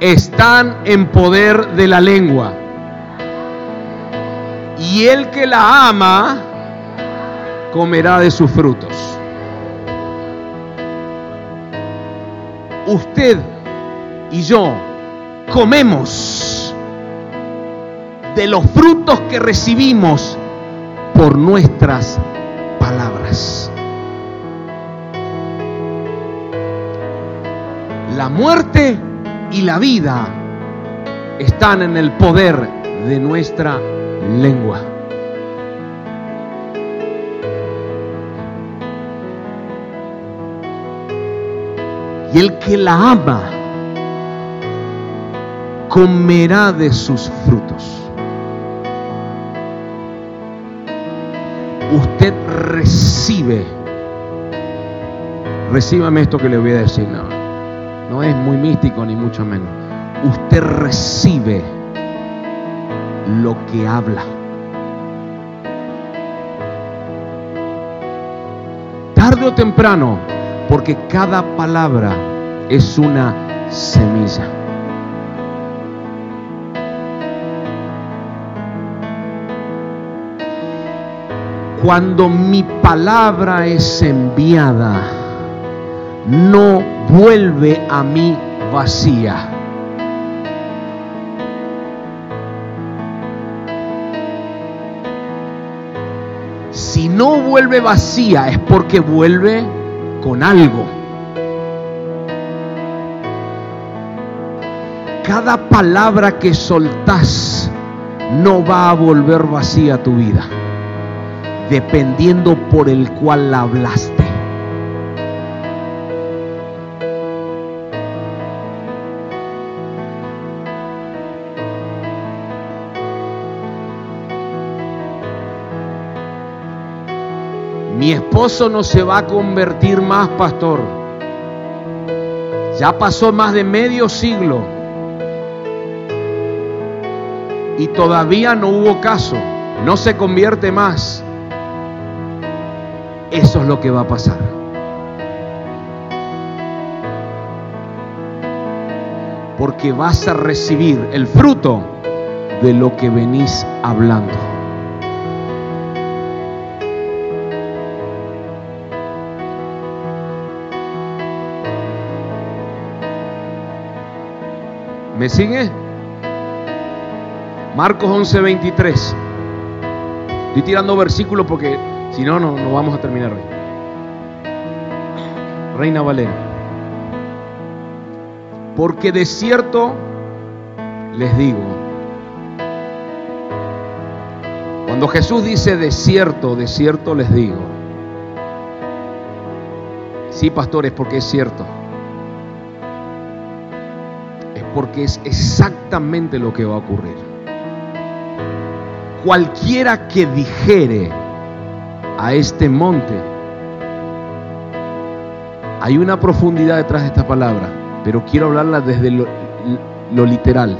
están en poder de la lengua. Y el que la ama comerá de sus frutos. Usted y yo comemos de los frutos que recibimos por nuestras palabras. La muerte y la vida están en el poder de nuestra lengua. Y el que la ama comerá de sus frutos. Usted recibe, recíbame esto que le voy a decir, no es muy místico ni mucho menos. Usted recibe lo que habla. Tarde o temprano, porque cada palabra es una semilla. Cuando mi palabra es enviada, no vuelve a mí vacía. Si no vuelve vacía es porque vuelve con algo. Cada palabra que soltás no va a volver vacía tu vida, dependiendo por el cual la hablaste. Mi esposo no se va a convertir más, pastor. Ya pasó más de medio siglo. Y todavía no hubo caso. No se convierte más. Eso es lo que va a pasar. Porque vas a recibir el fruto de lo que venís hablando. ¿Me sigue? Marcos 11:23. Estoy tirando versículos porque si no, no, no vamos a terminar hoy. Reina Valera. Porque de cierto les digo, cuando Jesús dice de cierto, de cierto les digo, sí pastores, porque es cierto porque es exactamente lo que va a ocurrir. Cualquiera que dijere a este monte, hay una profundidad detrás de esta palabra, pero quiero hablarla desde lo, literal.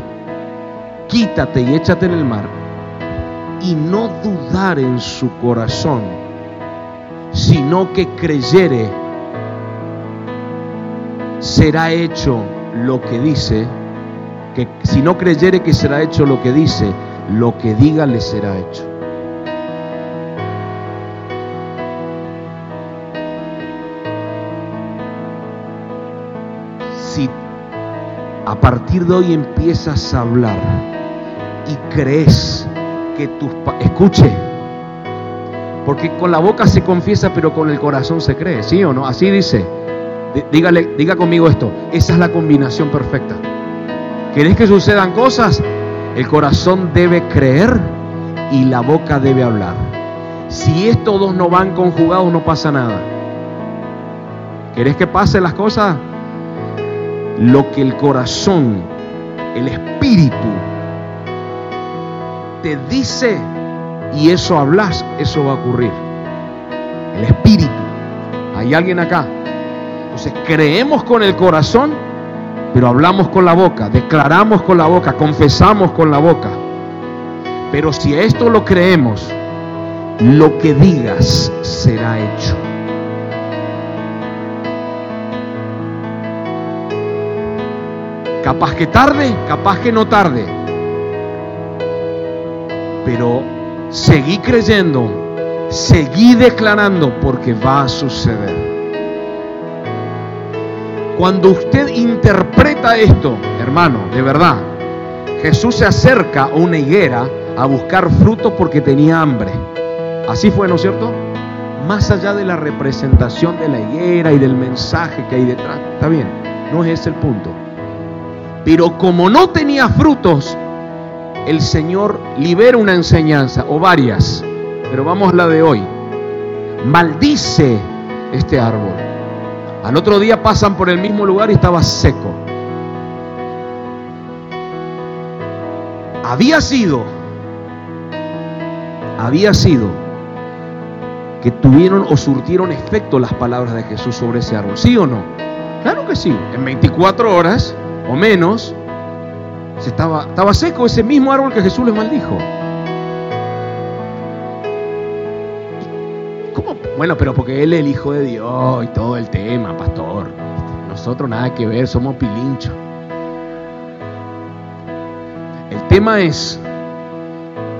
Quítate y échate en el mar y no dudar en su corazón, sino que creyere, será hecho lo que dice si no creyere que será hecho lo que dice, lo que diga le será hecho. Si a partir de hoy empiezas a hablar y crees que tus... Escuche, porque con la boca se confiesa, pero con el corazón se cree, ¿sí o no? Así dice. Dígale, diga conmigo esto. Esa es la combinación perfecta. ¿Querés que sucedan cosas? El corazón debe creer y la boca debe hablar. Si estos dos no van conjugados, no pasa nada. ¿Querés que pase las cosas? Lo que el corazón, el espíritu, te dice y eso hablas, eso va a ocurrir. El espíritu. ¿Hay alguien acá? Entonces creemos con el corazón, pero hablamos con la boca, declaramos con la boca, confesamos con la boca. Pero si esto lo creemos, lo que digas será hecho. Capaz que tarde, capaz que no tarde. Pero seguí creyendo, seguí declarando porque va a suceder. Cuando usted interpreta esto, hermano, de verdad, Jesús se acerca a una higuera a buscar frutos porque tenía hambre. Así fue, ¿no es cierto? Más allá de la representación de la higuera y del mensaje que hay detrás, está bien, no es ese el punto. Pero como no tenía frutos, el Señor libera una enseñanza, o varias, pero vamos a la de hoy. Maldice este árbol. Al otro día pasan por el mismo lugar y estaba seco. Había sido, había sido que tuvieron o surtieron efecto las palabras de Jesús sobre ese árbol. ¿Sí o no? Claro que sí. En 24 horas o menos, se estaba, estaba seco ese mismo árbol que Jesús les maldijo. Bueno, pero porque Él es el Hijo de Dios y todo el tema, pastor. Nosotros nada que ver, somos pilinchos. El tema es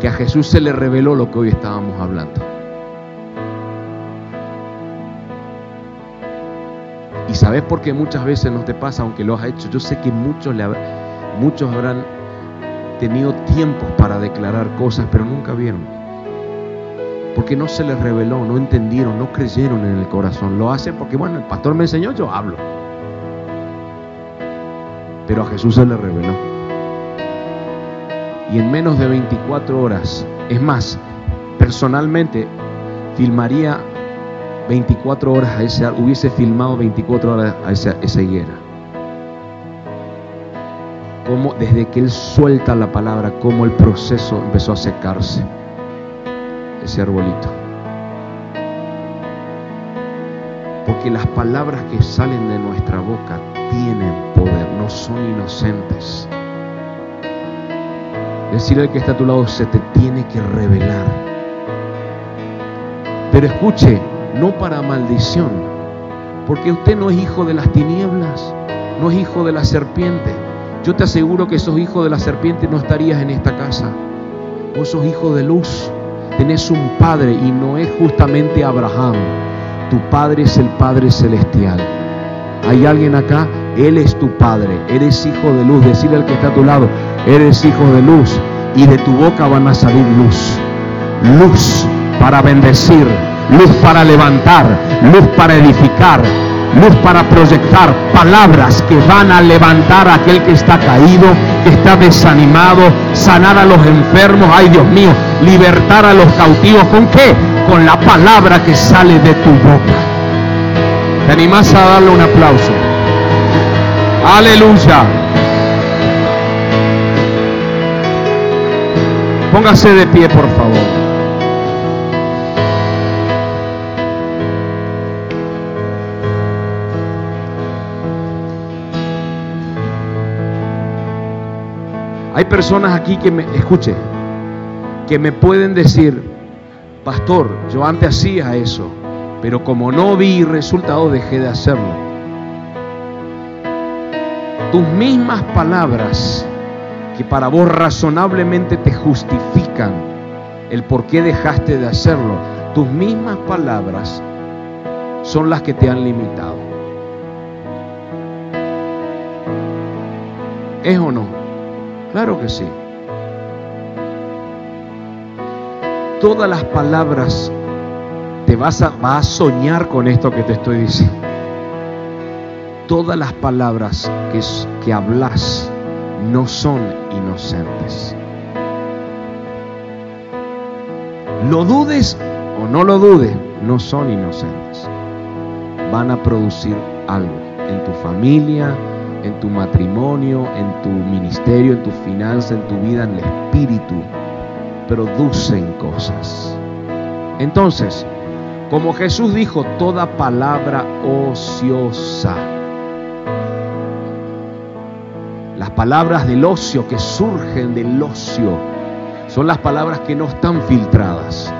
que a Jesús se le reveló lo que hoy estábamos hablando. Y sabes por qué muchas veces no te pasa, aunque lo has hecho. Yo sé que muchos, le, muchos habrán tenido tiempos para declarar cosas, pero nunca vieron. Porque no se les reveló, no entendieron, no creyeron en el corazón. Lo hacen porque, bueno, el pastor me enseñó, yo hablo. Pero a Jesús se le reveló. Y en menos de 24 horas, es más, personalmente filmaría 24 horas a ese, hubiese filmado 24 horas a esa, esa higuera. Como desde que él suelta la palabra, como el proceso empezó a secarse, ese arbolito. Porque las palabras que salen de nuestra boca tienen poder, no son inocentes. Decirle al que está a tu lado, se te tiene que revelar. Pero escuche, no para maldición, porque usted no es hijo de las tinieblas, no es hijo de la serpiente. Yo te aseguro que sos hijo de la serpiente no estarías en esta casa. Vos sos hijo de luz, tenés un padre y no es justamente Abraham. Tu padre es el Padre Celestial. ¿Hay alguien acá? Él es tu Padre. Eres hijo de luz. Decirle al que está a tu lado, eres hijo de luz. Y de tu boca van a salir luz. Luz para bendecir luz para levantar, luz para edificar, luz para proyectar palabras que van a levantar a aquel que está caído, que está desanimado, sanar a los enfermos, ay Dios mío, libertar a los cautivos. ¿Con qué? Con la palabra que sale de tu boca. ¿Te animás a darle un aplauso? Aleluya. Póngase de pie, por favor. Hay personas aquí que me, escuche, que me pueden decir, pastor, yo antes hacía eso, pero como no vi resultado dejé de hacerlo. Tus mismas palabras que para vos razonablemente te justifican el por qué dejaste de hacerlo, tus mismas palabras son las que te han limitado. ¿Es o no? Claro que sí. Todas las palabras te vas a, soñar con esto que te estoy diciendo. Todas las palabras que, que hablas no son inocentes. Lo dudes o no lo dude, no son inocentes. Van a producir algo en tu familia, en tu matrimonio, en tu ministerio, en tu finanza, en tu vida, en el espíritu. Producen cosas. Entonces, como Jesús dijo, toda palabra ociosa. Las palabras del ocio que surgen del ocio son las palabras que no están filtradas,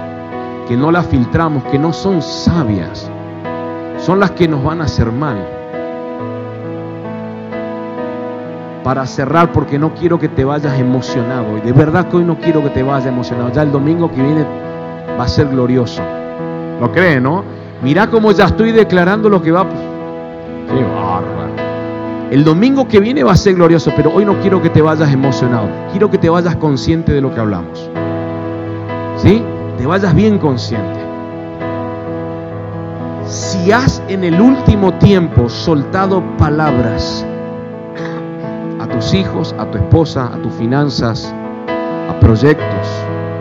que no las filtramos, que no son sabias. Son las que nos van a hacer mal. Para cerrar, porque no quiero que te vayas emocionado. Y de verdad que hoy no quiero que te vayas emocionado. Ya el domingo que viene va a ser glorioso. ¿Lo cree, no? Mira cómo ya estoy declarando lo que va. Qué bárbaro. El domingo que viene va a ser glorioso, pero hoy no quiero que te vayas emocionado. Quiero que te vayas consciente de lo que hablamos. ¿Sí? Te vayas bien consciente. Si has en el último tiempo soltado palabras tus hijos, a tu esposa, a tus finanzas, a proyectos,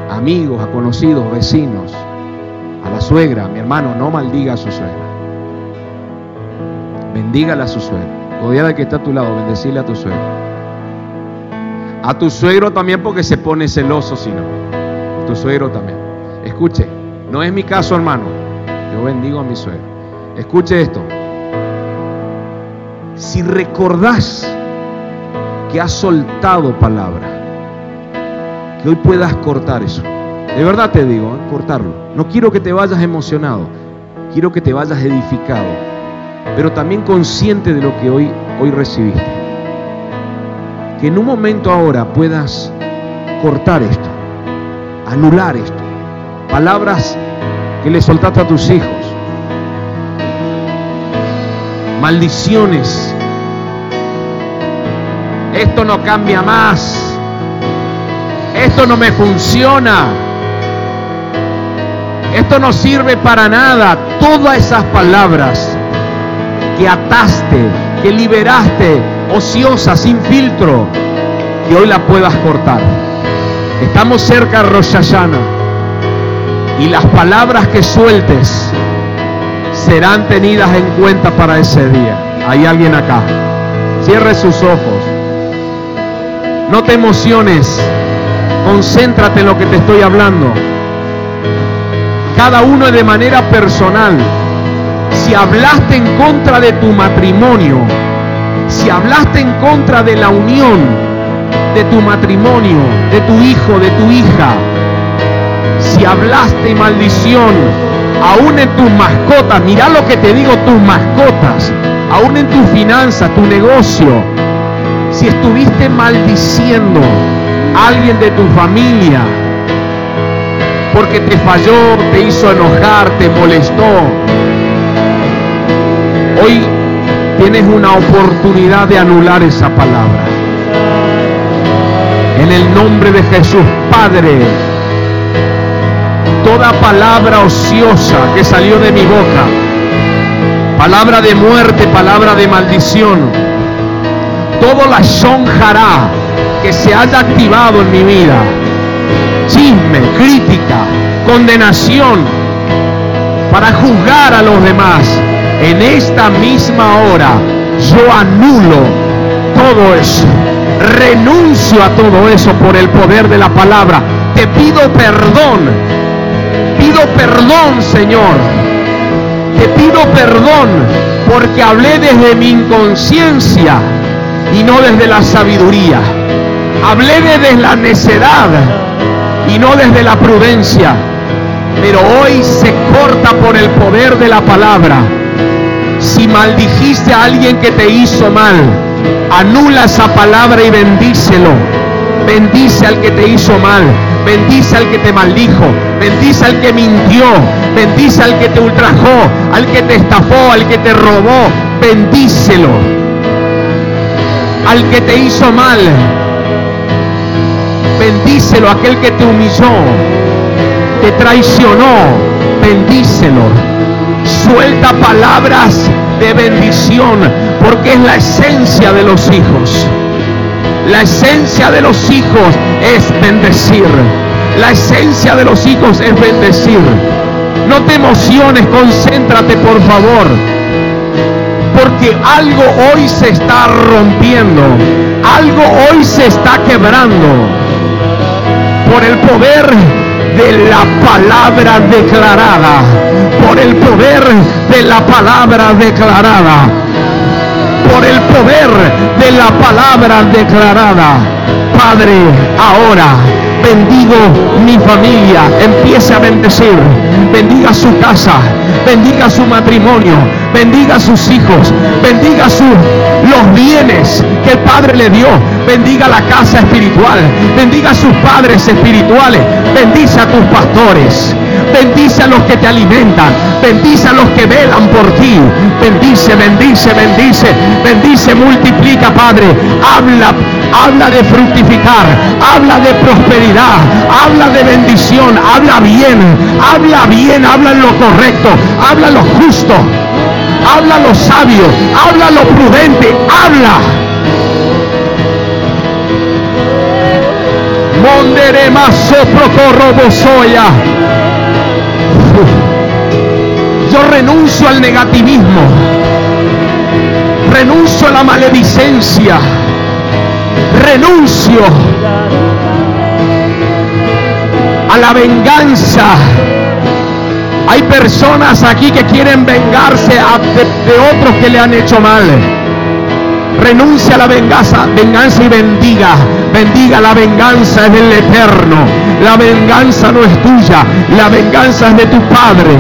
amigos, a conocidos, vecinos, a la suegra, mi hermano, no maldiga a su suegra. Bendígala a su suegra. Odiada que está a tu lado, bendecirle a tu suegra. A tu suegro también porque se pone celoso si no. Tu suegro también. Escuche, no es mi caso, hermano. Yo bendigo a mi suegro. Escuche esto. Si recordás que has soltado palabra, que hoy puedas cortar eso. De verdad te digo, ¿eh? cortarlo. No quiero que te vayas emocionado, quiero que te vayas edificado, pero también consciente de lo que hoy, hoy recibiste. Que en un momento ahora puedas cortar esto, anular esto. Palabras que le soltaste a tus hijos, maldiciones. Esto no cambia más. Esto no me funciona. Esto no sirve para nada. Todas esas palabras que ataste, que liberaste, ociosa, sin filtro, que hoy la puedas cortar. Estamos cerca de Rosh y las palabras que sueltes serán tenidas en cuenta para ese día. Hay alguien acá. Cierre sus ojos. No te emociones. Concéntrate en lo que te estoy hablando. Cada uno de manera personal. Si hablaste en contra de tu matrimonio, si hablaste en contra de la unión de tu matrimonio, de tu hijo, de tu hija, si hablaste maldición, aún en tus mascotas, mira lo que te digo, tus mascotas, aún en tu finanza, tu negocio, si estuviste maldiciendo a alguien de tu familia, porque te falló, te hizo enojar, te molestó, hoy tienes una oportunidad de anular esa palabra. En el nombre de Jesús, Padre, toda palabra ociosa que salió de mi boca, palabra de muerte, palabra de maldición, todo la sonjará que se haya activado en mi vida, chisme, crítica, condenación, para juzgar a los demás, en esta misma hora yo anulo todo eso, renuncio a todo eso por el poder de la palabra, te pido perdón. Pido perdón, Señor. Te pido perdón porque hablé desde mi inconsciencia y no desde la sabiduría. Hablé desde la necedad y no desde la prudencia. Pero hoy se corta por el poder de la palabra. Si maldijiste a alguien que te hizo mal, anula esa palabra y bendícelo. Bendice al que te hizo mal. Bendice al que te maldijo. Bendice al que mintió. Bendice al que te ultrajó. Al que te estafó. Al que te robó. Bendícelo. Al que te hizo mal. Bendícelo. Aquel que te humilló. Te traicionó. Bendícelo. Suelta palabras de bendición. Porque es la esencia de los hijos. La esencia de los hijos es bendecir. La esencia de los hijos es bendecir. No te emociones, concéntrate por favor. Porque algo hoy se está rompiendo. Algo hoy se está quebrando. Por el poder de la palabra declarada. Por el poder de la palabra declarada. Por el poder de la palabra declarada. Padre, ahora bendigo mi familia, empiece a bendecir, bendiga su casa, bendiga su matrimonio, bendiga sus hijos, bendiga sus los bienes que el Padre le dio, bendiga la casa espiritual, bendiga a sus padres espirituales, bendice a tus pastores, bendice a los que te alimentan, bendice a los que velan por ti, bendice, bendice, bendice, bendice, multiplica, Padre, habla, habla de fructificar, habla de prosperidad, habla de bendición, habla bien, habla bien, habla en lo correcto, habla lo justo, habla lo sabio, habla lo prudente, habla. Mondere soya. Yo renuncio al negativismo. Renuncio a la maledicencia. Renuncio a la venganza. Hay personas aquí que quieren vengarse de, otros que le han hecho mal. Renuncia a la venganza, venganza y bendiga. Bendiga la venganza es del eterno. La venganza no es tuya, la venganza es de tu Padre.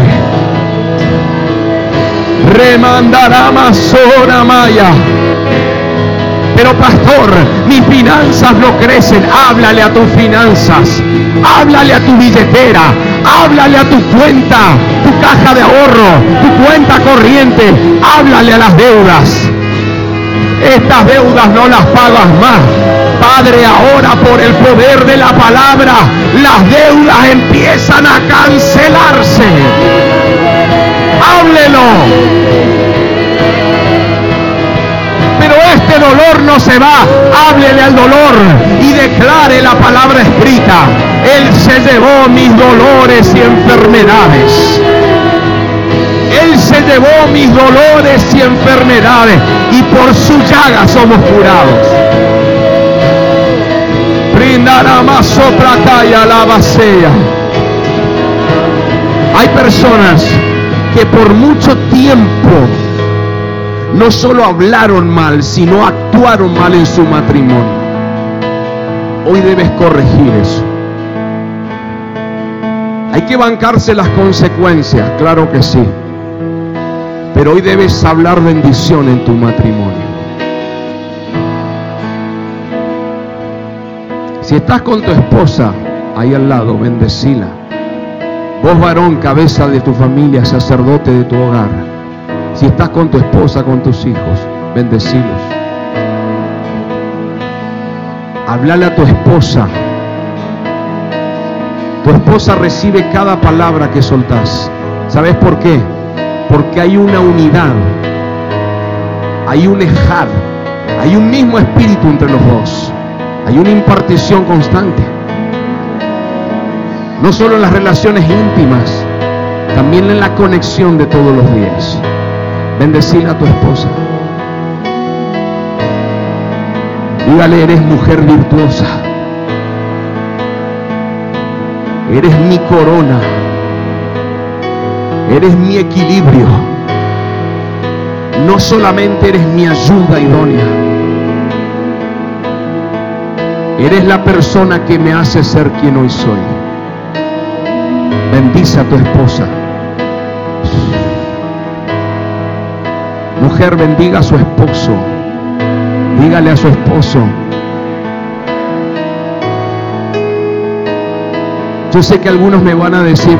Remandará Masora Maya. Pero pastor, mis finanzas no crecen. Háblale a tus finanzas. Háblale a tu billetera. Háblale a tu cuenta, tu caja de ahorro, tu cuenta corriente. Háblale a las deudas. Estas deudas no las pagas más. Padre, ahora por el poder de la palabra, las deudas empiezan a cancelarse. Háblelo pero este dolor no se va. Háblele al dolor y declare la palabra escrita. Él se llevó mis dolores y enfermedades. Él se llevó mis dolores y enfermedades y por su llaga somos curados. Brindará más sopra calla la vacía. Hay personas que por mucho tiempo no solo hablaron mal, sino actuaron mal en su matrimonio. Hoy debes corregir eso. Hay que bancarse las consecuencias, claro que sí. Pero hoy debes hablar bendición en tu matrimonio. Si estás con tu esposa ahí al lado, bendecila. Vos varón, cabeza de tu familia, sacerdote de tu hogar si estás con tu esposa, con tus hijos, bendecilos. Háblale a tu esposa. Tu esposa recibe cada palabra que soltás. ¿Sabes por qué? Porque hay una unidad. Hay un ejad. Hay un mismo espíritu entre los dos. Hay una impartición constante. No solo en las relaciones íntimas, también en la conexión de todos los días. Bendecir a tu esposa. Dígale, eres mujer virtuosa. Eres mi corona. Eres mi equilibrio. No solamente eres mi ayuda idónea. Eres la persona que me hace ser quien hoy soy. Bendice a tu esposa. Mujer, bendiga a su esposo. Dígale a su esposo. Yo sé que algunos me van a decir,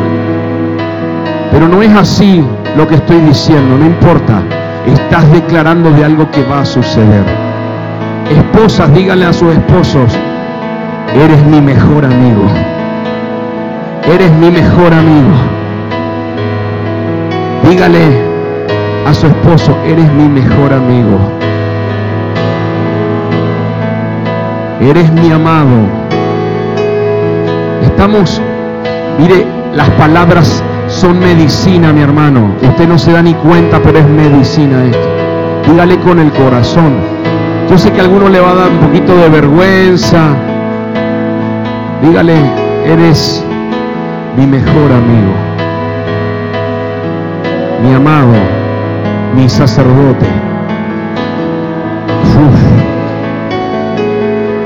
pero no es así lo que estoy diciendo, no importa. Estás declarando de algo que va a suceder. Esposas, díganle a sus esposos, eres mi mejor amigo. Eres mi mejor amigo. Dígale, a su esposo, eres mi mejor amigo. Eres mi amado. Estamos, mire, las palabras son medicina, mi hermano. Usted no se da ni cuenta, pero es medicina esto. Dígale con el corazón. Yo sé que a alguno le va a dar un poquito de vergüenza. Dígale, eres mi mejor amigo, mi amado, mi sacerdote.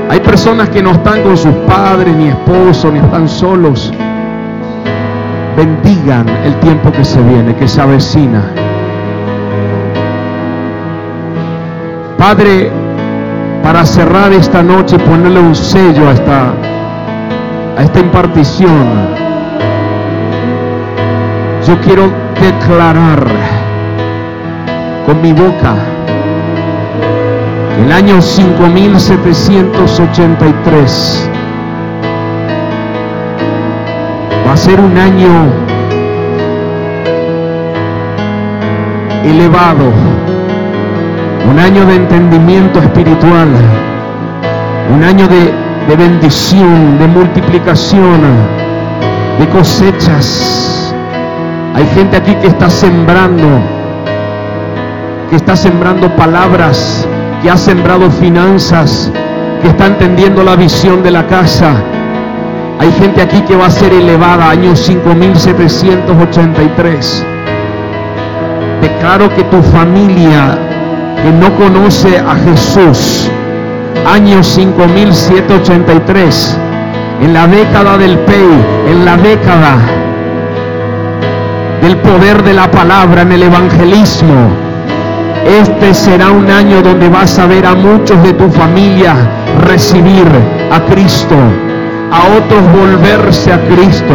Hay personas que no están con sus padres, ni esposos, ni están solos. Bendigan el tiempo que se viene, que se avecina. Padre, para cerrar esta noche, ponerle un sello a esta, a esta impartición, yo quiero declarar con mi boca. El año 5783 va a ser un año elevado, un año de entendimiento espiritual, un año de, de bendición, de multiplicación, de cosechas. Hay gente aquí que está sembrando, que está sembrando palabras que ha sembrado finanzas, que está entendiendo la visión de la casa. Hay gente aquí que va a ser elevada, año 5783. Declaro que tu familia que no conoce a Jesús, año 5783, en la década del PEI, en la década del poder de la palabra, en el evangelismo, este será un año donde vas a ver a muchos de tu familia recibir a Cristo, a otros volverse a Cristo.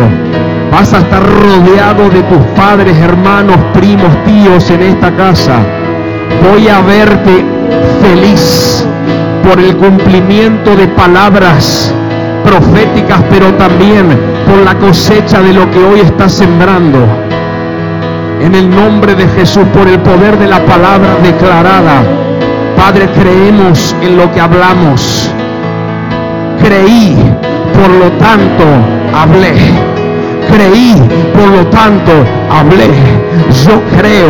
Vas a estar rodeado de tus padres, hermanos, primos, tíos en esta casa. Voy a verte feliz por el cumplimiento de palabras proféticas, pero también por la cosecha de lo que hoy estás sembrando en el nombre de Jesús, por el poder de la palabra declarada. Padre, creemos en lo que hablamos. Creí, por lo tanto, hablé. Creí, por lo tanto, hablé. Yo creo,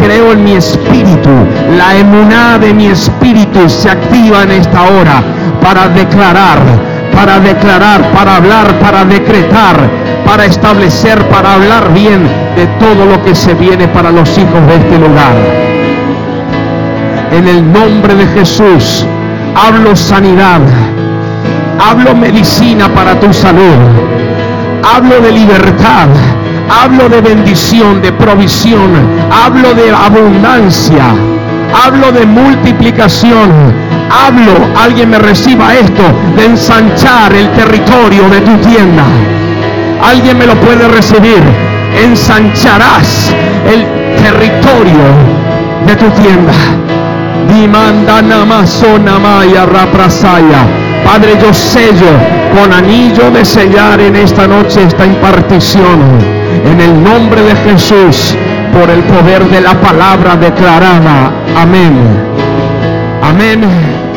creo en mi espíritu. La emuná de mi espíritu se activa en esta hora para declarar, para declarar, para hablar, para decretar, para establecer, para hablar bien de todo lo que se viene para los hijos de este lugar. En el nombre de Jesús, hablo sanidad, hablo medicina para tu salud, hablo de libertad, hablo de bendición, de provisión, hablo de abundancia, hablo de multiplicación, hablo, alguien me reciba esto, de ensanchar el territorio de tu tienda. Alguien me lo puede recibir. Ensancharás el territorio de tu tienda. Dimanda maya raprasaya. Padre, yo sello con anillo de sellar en esta noche esta impartición. En el nombre de Jesús, por el poder de la palabra declarada. Amén. Amén.